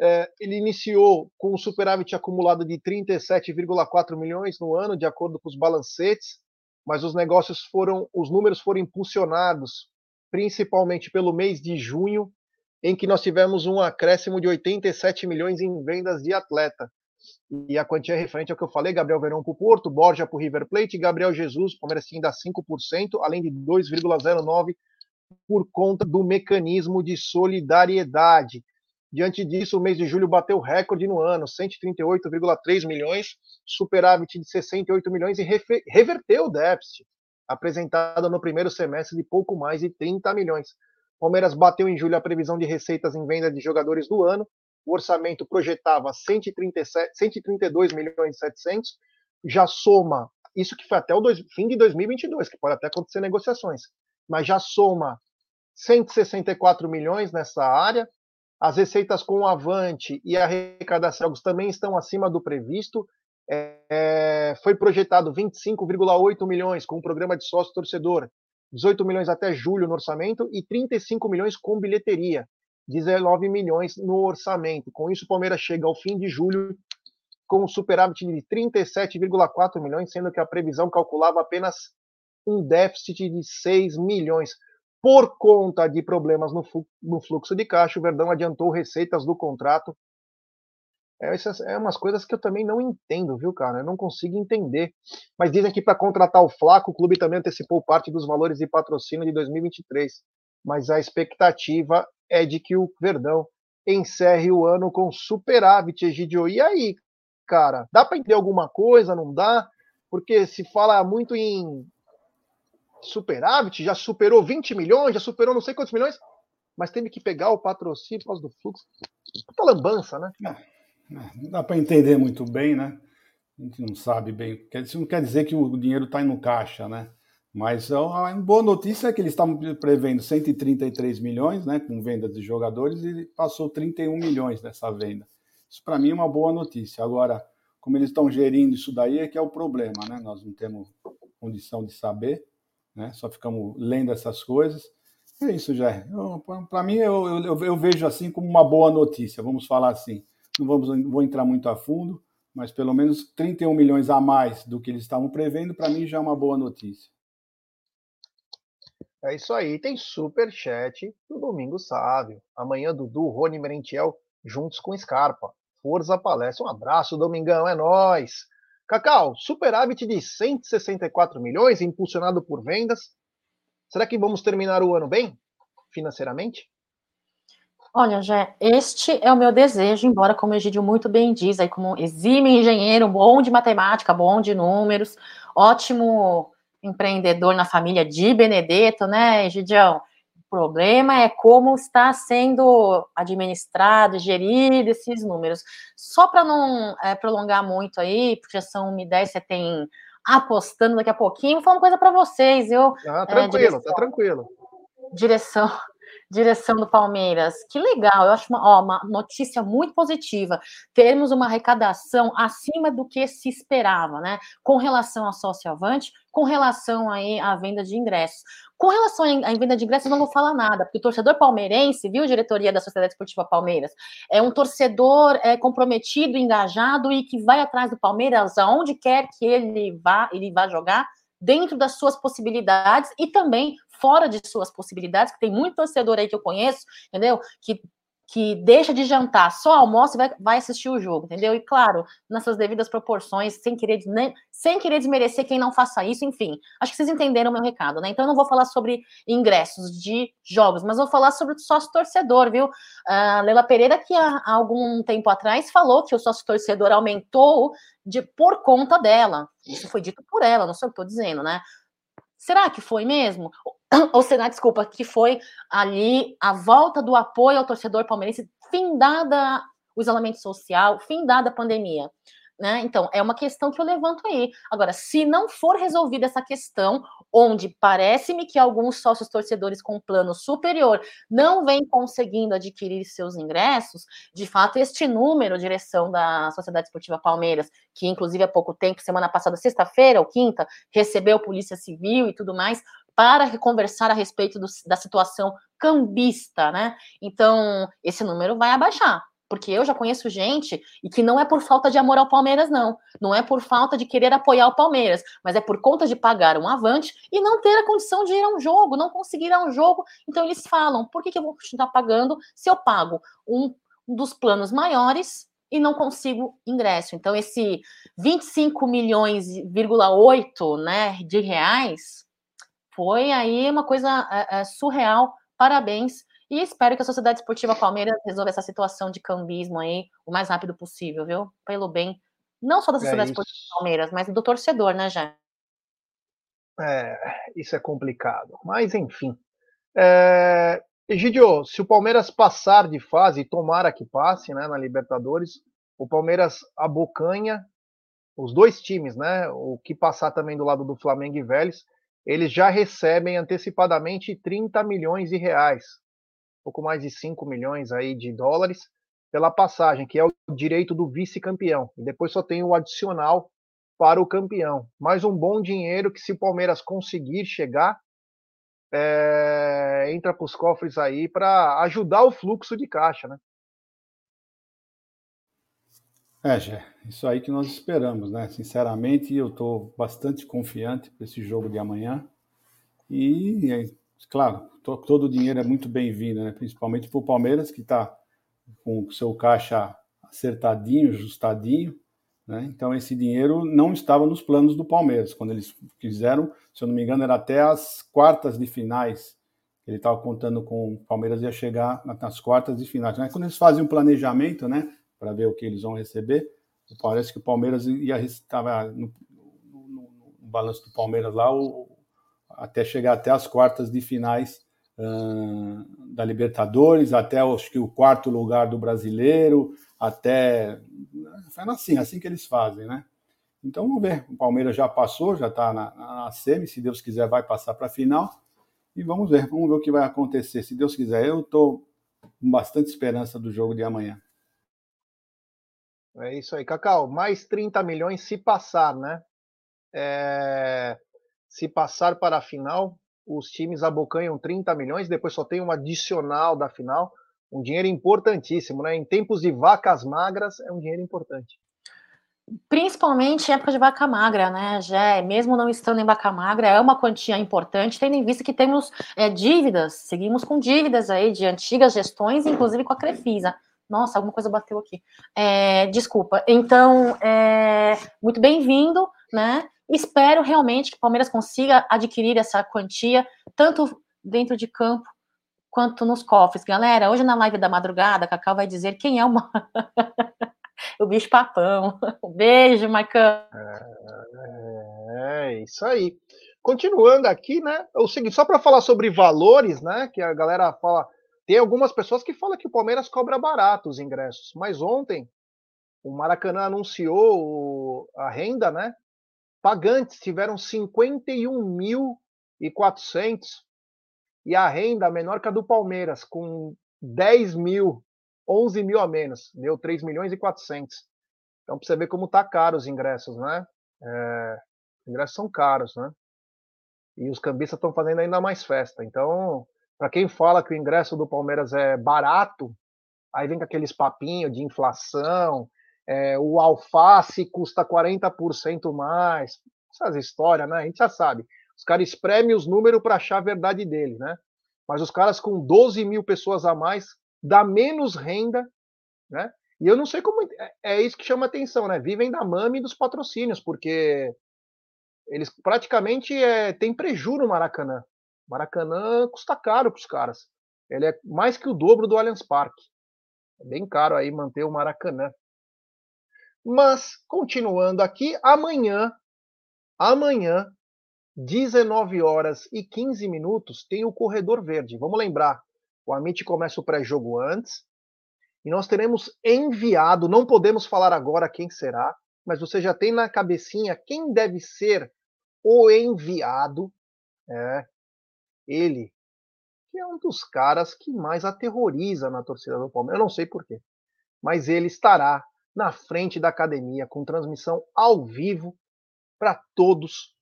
É, ele iniciou com um superávit acumulado de 37,4 milhões no ano, de acordo com os balancetes, mas os negócios foram, os números foram impulsionados principalmente pelo mês de junho, em que nós tivemos um acréscimo de 87 milhões em vendas de atleta. E a quantia referente ao que eu falei, Gabriel Verão para o Porto, Borja para o River Plate, Gabriel Jesus, Palmeiras ainda 5%, além de 2,09% por conta do mecanismo de solidariedade. Diante disso, o mês de julho bateu recorde no ano, 138,3 milhões, superávit de 68 milhões e reverteu o déficit apresentado no primeiro semestre de pouco mais de 30 milhões. Palmeiras bateu em julho a previsão de receitas em venda de jogadores do ano. O orçamento projetava 137, 132 milhões e 700, já soma isso que foi até o dois, fim de 2022, que pode até acontecer negociações, mas já soma 164 milhões nessa área, as receitas com o Avante e a arrecadação também estão acima do previsto. É, foi projetado 25,8 milhões com o programa de sócio torcedor, 18 milhões até julho no orçamento e 35 milhões com bilheteria, 19 milhões no orçamento. Com isso, o Palmeiras chega ao fim de julho com um superávit de 37,4 milhões, sendo que a previsão calculava apenas um déficit de 6 milhões. Por conta de problemas no, fluxo de caixa, o Verdão adiantou receitas do contrato. É, essas é umas coisas que eu também não entendo, viu, cara? Eu não consigo entender. Mas dizem que para contratar o Flaco, o clube também antecipou parte dos valores de patrocínio de 2023. Mas a expectativa é de que o Verdão encerre o ano com superávit, Egidio. E aí, cara, dá para entender alguma coisa? Não dá? Porque se fala muito em superávit, já superou 20 milhões, já superou não sei quantos milhões, mas teve que pegar o patrocínio por causa do fluxo. Puta lambança, né? É, é, não dá para entender muito bem, né? A gente não sabe bem. Isso não quer dizer que o dinheiro está no caixa, né? Mas a boa notícia é que eles estavam prevendo 133 milhões, né, com venda de jogadores, e passou 31 milhões dessa venda. Isso para mim é uma boa notícia. Agora, como eles estão gerindo isso daí é que é o problema, né? Nós não temos condição de saber né? Só ficamos lendo essas coisas. É isso, já. Para mim, eu, eu, eu, vejo assim como uma boa notícia, vamos falar assim. Não vamos, vou entrar muito a fundo, mas pelo menos 31 milhões a mais do que eles estavam prevendo, para mim já é uma boa notícia. É isso aí. Tem super chat do Domingo Sábio. Amanhã, Dudu, Rony Merentiel, juntos com Scarpa. Força Palestra. Um abraço, Domingão. É nós. Cacau, superávit de 164 milhões, impulsionado por vendas. Será que vamos terminar o ano bem, financeiramente? Olha, Jé, este é o meu desejo, embora, como o Egídio muito bem diz, aí como exime engenheiro, bom de matemática, bom de números, ótimo empreendedor na família de Benedetto, né, Egidião? Problema é como está sendo administrado, gerido esses números. Só para não é, prolongar muito aí, porque já são 1h10, você tem apostando daqui a pouquinho, vou falar uma coisa para vocês. Eu, ah, tranquilo, é, direção, tá tranquilo. Direção, direção do Palmeiras. Que legal, eu acho uma, ó, uma notícia muito positiva. Termos uma arrecadação acima do que se esperava, né? Com relação ao sócio-avante, com relação aí à venda de ingressos. Com relação à venda de ingressos, eu não vou falar nada, porque o torcedor palmeirense, viu, diretoria da Sociedade Esportiva Palmeiras, é um torcedor é, comprometido, engajado e que vai atrás do Palmeiras aonde quer que ele vá, ele vá jogar, dentro das suas possibilidades e também fora de suas possibilidades, que tem muito torcedor aí que eu conheço, entendeu? Que que deixa de jantar, só almoça e vai, vai assistir o jogo, entendeu? E claro, nas suas devidas proporções, sem querer, né, sem querer desmerecer quem não faça isso, enfim. Acho que vocês entenderam o meu recado, né? Então eu não vou falar sobre ingressos de jogos, mas vou falar sobre o sócio torcedor, viu? A Leila Pereira, que há, há algum tempo atrás falou que o sócio torcedor aumentou de, por conta dela. Isso foi dito por ela, não sei o que estou dizendo, né? Será que foi mesmo? ou será, desculpa, que foi ali a volta do apoio ao torcedor palmeirense, findada o isolamento social, findada a pandemia. Né? Então, é uma questão que eu levanto aí. Agora, se não for resolvida essa questão, onde parece-me que alguns sócios torcedores com plano superior não vêm conseguindo adquirir seus ingressos, de fato, este número, direção da Sociedade Esportiva Palmeiras, que inclusive há pouco tempo, semana passada, sexta-feira ou quinta, recebeu Polícia Civil e tudo mais, para conversar a respeito do, da situação cambista, né? Então, esse número vai abaixar, porque eu já conheço gente e que não é por falta de amor ao Palmeiras, não. Não é por falta de querer apoiar o Palmeiras, mas é por conta de pagar um avante e não ter a condição de ir a um jogo, não conseguir ir a um jogo. Então, eles falam: por que, que eu vou continuar pagando se eu pago um dos planos maiores e não consigo ingresso. Então, esse 25 milhões,8 né, de reais foi aí uma coisa é, é, surreal. Parabéns. E espero que a Sociedade Esportiva Palmeiras resolva essa situação de cambismo aí o mais rápido possível, viu? Pelo bem, não só da é Sociedade é Esportiva Palmeiras, mas do torcedor, né, Jé? É, isso é complicado. Mas, enfim. É, Egidio, se o Palmeiras passar de fase, tomara que passe, né, na Libertadores, o Palmeiras abocanha os dois times, né? O que passar também do lado do Flamengo e Vélez, eles já recebem antecipadamente 30 milhões de reais, pouco mais de 5 milhões aí de dólares pela passagem, que é o direito do vice-campeão. E depois só tem o adicional para o campeão. Mais um bom dinheiro que se o Palmeiras conseguir chegar, é, entra para os cofres aí para ajudar o fluxo de caixa, né? É, Gé, isso aí que nós esperamos, né? Sinceramente, eu estou bastante confiante para esse jogo de amanhã. E, claro, todo o dinheiro é muito bem-vindo, né? principalmente para o Palmeiras, que está com o seu caixa acertadinho, ajustadinho. Né? Então, esse dinheiro não estava nos planos do Palmeiras. Quando eles fizeram, se eu não me engano, era até as quartas de finais. Ele estava contando com o Palmeiras ia chegar nas quartas de finais. Né? Quando eles fazem um planejamento, né? Para ver o que eles vão receber. Parece que o Palmeiras ia estava no, no, no, balanço do Palmeiras lá o, até chegar até as quartas de finais uh, da Libertadores, até acho que o quarto lugar do Brasileiro, até foi assim, assim que eles fazem, né? Então vamos ver. O Palmeiras já passou, já está na, na semi, se Deus quiser vai passar para a final. E vamos ver, vamos ver o que vai acontecer. Se Deus quiser, eu estou com bastante esperança do jogo de amanhã. É isso aí, Cacau. Mais 30 milhões se passar, né? É... Se passar para a final, os times abocanham 30 milhões, depois só tem um adicional da final. Um dinheiro importantíssimo, né? Em tempos de vacas magras, é um dinheiro importante. Principalmente em época de vaca magra, né? Já, mesmo não estando em vaca magra, é uma quantia importante, tendo em vista que temos é, dívidas, seguimos com dívidas aí de antigas gestões, inclusive com a Crefisa. Nossa, alguma coisa bateu aqui. É, desculpa. Então, é, muito bem-vindo, né? Espero realmente que o Palmeiras consiga adquirir essa quantia, tanto dentro de campo quanto nos cofres. Galera, hoje na live da madrugada, a Cacau vai dizer quem é uma... o bicho papão. Beijo, Marcão. É, é, isso aí. Continuando aqui, né? É o seguinte, só para falar sobre valores, né? Que a galera fala tem algumas pessoas que falam que o Palmeiras cobra barato os ingressos, mas ontem o Maracanã anunciou a renda, né? Pagantes tiveram 51.400 e a renda menor que a do Palmeiras, com 10 mil, 11 mil a menos, deu 3 milhões e 400. Então, para você ver como tá caro os ingressos, né? É, os ingressos são caros, né? E os cambistas estão fazendo ainda mais festa. Então, para quem fala que o ingresso do Palmeiras é barato, aí vem com aqueles papinhos de inflação, é, o alface custa 40% mais, essas histórias, né? A gente já sabe. Os caras espremem os números para achar a verdade deles, né? Mas os caras com 12 mil pessoas a mais dá menos renda, né? E eu não sei como. É, é isso que chama atenção, né? Vivem da mame e dos patrocínios, porque eles praticamente é, têm prejuízo no Maracanã. Maracanã custa caro para os caras. Ele é mais que o dobro do Allianz Parque. É bem caro aí manter o Maracanã. Mas, continuando aqui, amanhã, amanhã, 19 horas e 15 minutos, tem o Corredor Verde. Vamos lembrar, o Amit começa o pré-jogo antes, e nós teremos enviado, não podemos falar agora quem será, mas você já tem na cabecinha quem deve ser o enviado. É, ele, que é um dos caras que mais aterroriza na torcida do Palmeiras. Eu não sei porquê, mas ele estará na frente da academia com transmissão ao vivo para todos,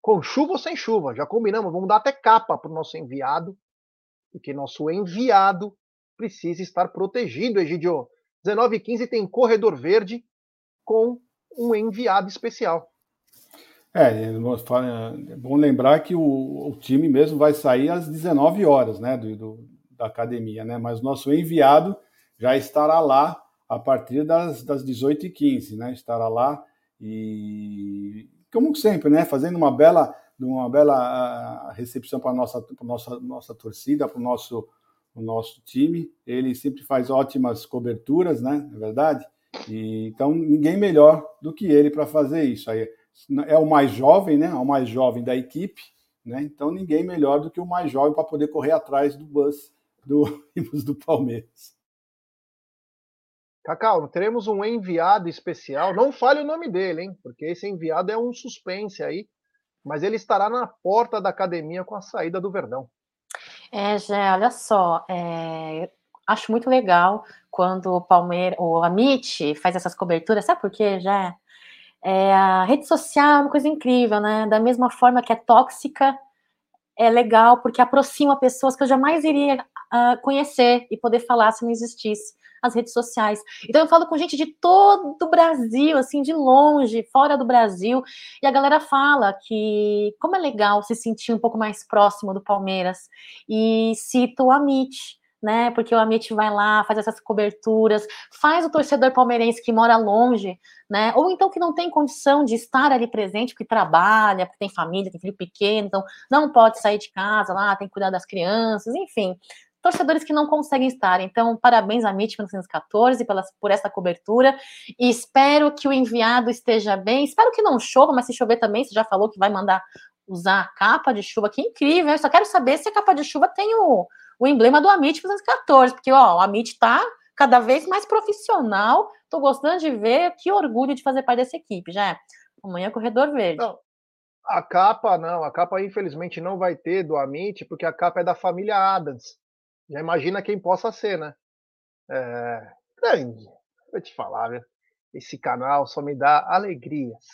com chuva ou sem chuva. Já combinamos, vamos dar até capa para o nosso enviado, porque nosso enviado precisa estar protegido, Egidio. 19 e 15 tem corredor verde com um enviado especial. É, é bom lembrar que o, o, time mesmo vai sair às 19 horas, né, do, do, da academia, né, mas nosso enviado já estará lá a partir das, das 18h15, né, estará lá e, como sempre, né, fazendo uma bela, uma bela recepção para a nossa, nossa, nossa torcida, para o nosso o nosso time. Ele sempre faz ótimas coberturas, né? É verdade. E, então ninguém melhor do que ele para fazer isso. Aí é o mais jovem, né? É o mais jovem da equipe, né? Então ninguém melhor do que o mais jovem para poder correr atrás do bus do ônibus do Palmeiras. Cacau, teremos um enviado especial. Não fale o nome dele, hein? Porque esse enviado é um suspense aí. Mas ele estará na porta da academia com a saída do Verdão. É, já, olha só, é, acho muito legal quando o Palmeiras, o Amit faz essas coberturas, sabe por quê, já? É, a rede social é uma coisa incrível, né? Da mesma forma que é tóxica, é legal porque aproxima pessoas que eu jamais iria uh, conhecer e poder falar se não existisse as redes sociais. Então eu falo com gente de todo o Brasil, assim, de longe, fora do Brasil, e a galera fala que como é legal se sentir um pouco mais próximo do Palmeiras. E cito o Amit, né? Porque o Amit vai lá, faz essas coberturas, faz o torcedor palmeirense que mora longe, né? Ou então que não tem condição de estar ali presente, porque trabalha, porque tem família, tem filho pequeno, então não pode sair de casa lá, tem que cuidar das crianças, enfim torcedores que não conseguem estar. Então, parabéns a MIT 1914 pela, por essa cobertura e espero que o enviado esteja bem. Espero que não chova, mas se chover também, você já falou que vai mandar usar a capa de chuva, que incrível. Eu só quero saber se a capa de chuva tem o, o emblema do Amit 1914, porque ó, o Amit está cada vez mais profissional. Estou gostando de ver, que orgulho de fazer parte dessa equipe, já. É. Amanhã é Corredor Verde. Não, a capa não, a capa infelizmente não vai ter do Amit, porque a capa é da família Adams. Já imagina quem possa ser, né? É, grande. Vou te falar, viu? Esse canal só me dá alegrias.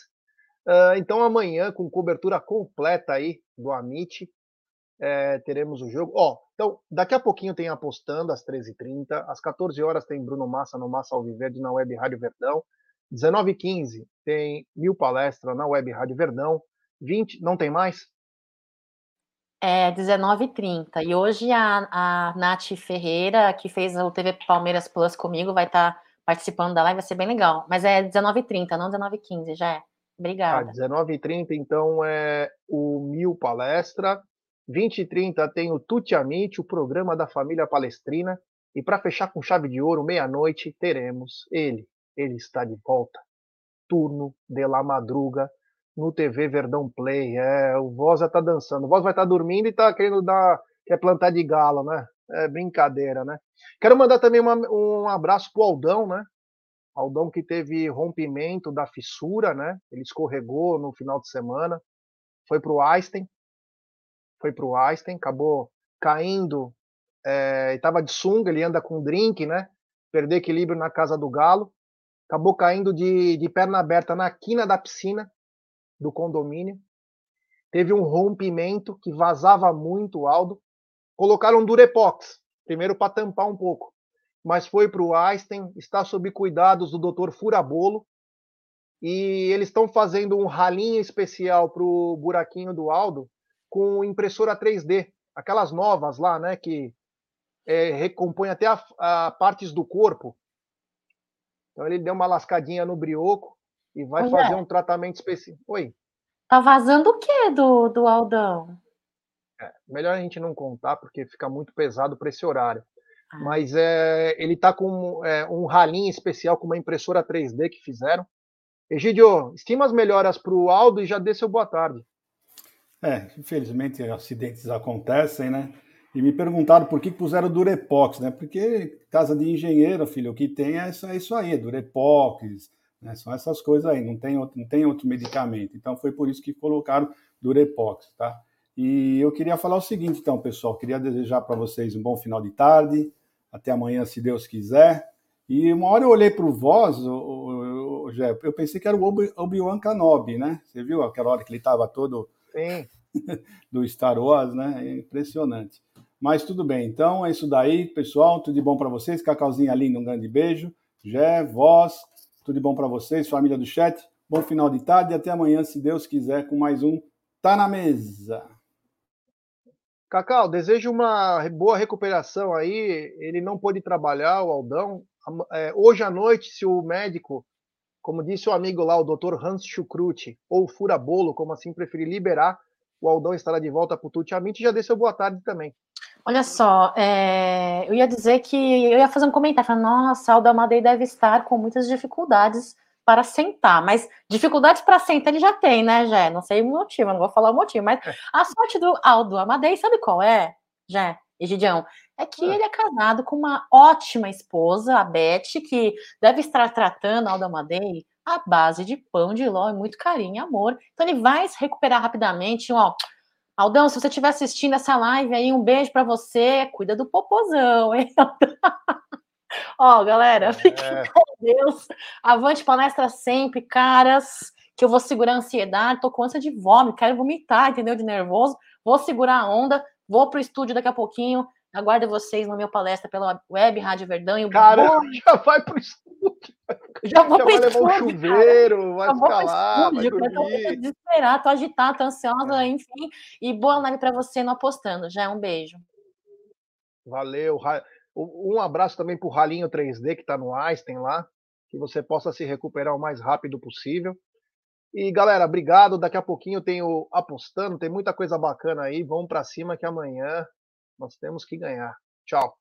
Uh, então amanhã, com cobertura completa aí do Amit, é, teremos o jogo. Ó, então, daqui a pouquinho tem apostando às 13h30. Às 14 horas tem Bruno Massa no Massa Alviverde na Web Rádio Verdão. 19h15 tem Mil Palestra na Web Rádio Verdão. 20, não tem mais? É 19h30. E hoje a, a Nath Ferreira, que fez o TV Palmeiras Plus comigo, vai estar tá participando da live, vai ser bem legal. Mas é 19h30, não 19h15, já é. Obrigada. Ah, 19h30, então, é o Mil Palestra. 20h30 tem o Tuti Amit, o programa da família palestrina. E para fechar com chave de ouro, meia-noite, teremos ele. Ele está de volta. Turno de la Madruga, no TV Verdão Play. É, o Voz já tá dançando. O Voz vai estar tá dormindo e tá querendo dar. quer plantar de galo, né? É brincadeira, né? Quero mandar também uma, um abraço pro Aldão, né? Aldão que teve rompimento da fissura, né? Ele escorregou no final de semana. Foi pro Einstein. Foi pro Einstein, acabou caindo, é, estava de sunga, ele anda com drink, né? Perder equilíbrio na casa do Galo. Acabou caindo de, de perna aberta na quina da piscina do condomínio. Teve um rompimento que vazava muito o Aldo. Colocaram Durepox, primeiro para tampar um pouco. Mas foi para o Einstein, está sob cuidados do Dr. Furabolo. E eles estão fazendo um ralinho especial para o buraquinho do Aldo com impressora 3D, aquelas novas lá, né, que é, recompõe até a, a, partes do corpo. Então ele deu uma lascadinha no brioco e vai Olha. fazer um tratamento específico. Oi. Tá vazando o que do, do Aldão? É, melhor a gente não contar, porque fica muito pesado para esse horário. Ah. Mas é, ele está com é, um ralinho especial com uma impressora 3D que fizeram. Egidio, estima as melhoras para o Aldo e já dê seu boa tarde. É, infelizmente acidentes acontecem, né? E me perguntaram por que puseram Durepox, né? Porque casa de engenheiro, filho, o que tem é isso, é isso aí, é Durepox, né? São essas coisas aí, não tem, outro, não tem outro medicamento. Então foi por isso que colocaram Durepox, tá? E eu queria falar o seguinte, então, pessoal, queria desejar para vocês um bom final de tarde, até amanhã, se Deus quiser. E uma hora eu olhei para o Voz, eu pensei que era o Obi-Wan Kenobi, né? Você viu aquela hora que ele estava todo Sim. do Star Wars, né? É impressionante. Mas tudo bem, então é isso daí, pessoal. Tudo de bom para vocês. Cacauzinha linda, um grande beijo. Jé, voz, tudo de bom para vocês, família do chat. Bom final de tarde e até amanhã, se Deus quiser, com mais um Tá na Mesa. Cacau, desejo uma boa recuperação aí. Ele não pôde trabalhar, o Aldão. É, hoje à noite, se o médico como disse o amigo lá, o Dr. Hans Schukrut, ou Furabolo, como assim preferir, liberar, o Aldão estará de volta para o Tuti Amit e já dê seu boa tarde também. Olha só, é, eu ia dizer que eu ia fazer um comentário, falar, nossa, Aldo Amadei deve estar com muitas dificuldades para sentar, mas dificuldades para sentar ele já tem, né, Jé? Não sei o motivo, não vou falar o motivo, mas é. a sorte do Aldo Amadei, sabe qual é, Jé? Egidião, é que ele é casado com uma ótima esposa, a Beth, que deve estar tratando Aldo Amadei à base de pão de ló e muito carinho e amor. Então ele vai se recuperar rapidamente. Ó, Aldão, se você estiver assistindo essa live aí, um beijo para você. Cuida do popozão, hein? Ó, galera, fiquem é. com Deus. Avante palestra sempre, caras. Que eu vou segurar a ansiedade, tô com ânsia de vômito, quero vomitar, entendeu? De nervoso. Vou segurar a onda, vou pro estúdio daqui a pouquinho Aguardo vocês na minha palestra pela web Rádio Verdão. E o Cara, já vai pro estúdio. Já vou já pro vai estúdio, levar um chuveiro, vai ficar lá, vai dormir. Desesperada, tô agitada, tô ansiosa, é. enfim. E boa live para você no Apostando. Já é um beijo. Valeu. Um abraço também pro Ralinho 3D que tá no Einstein lá. Que você possa se recuperar o mais rápido possível. E galera, obrigado. Daqui a pouquinho tem o apostando, tem muita coisa bacana aí. Vamos para cima que amanhã nós temos que ganhar. Tchau.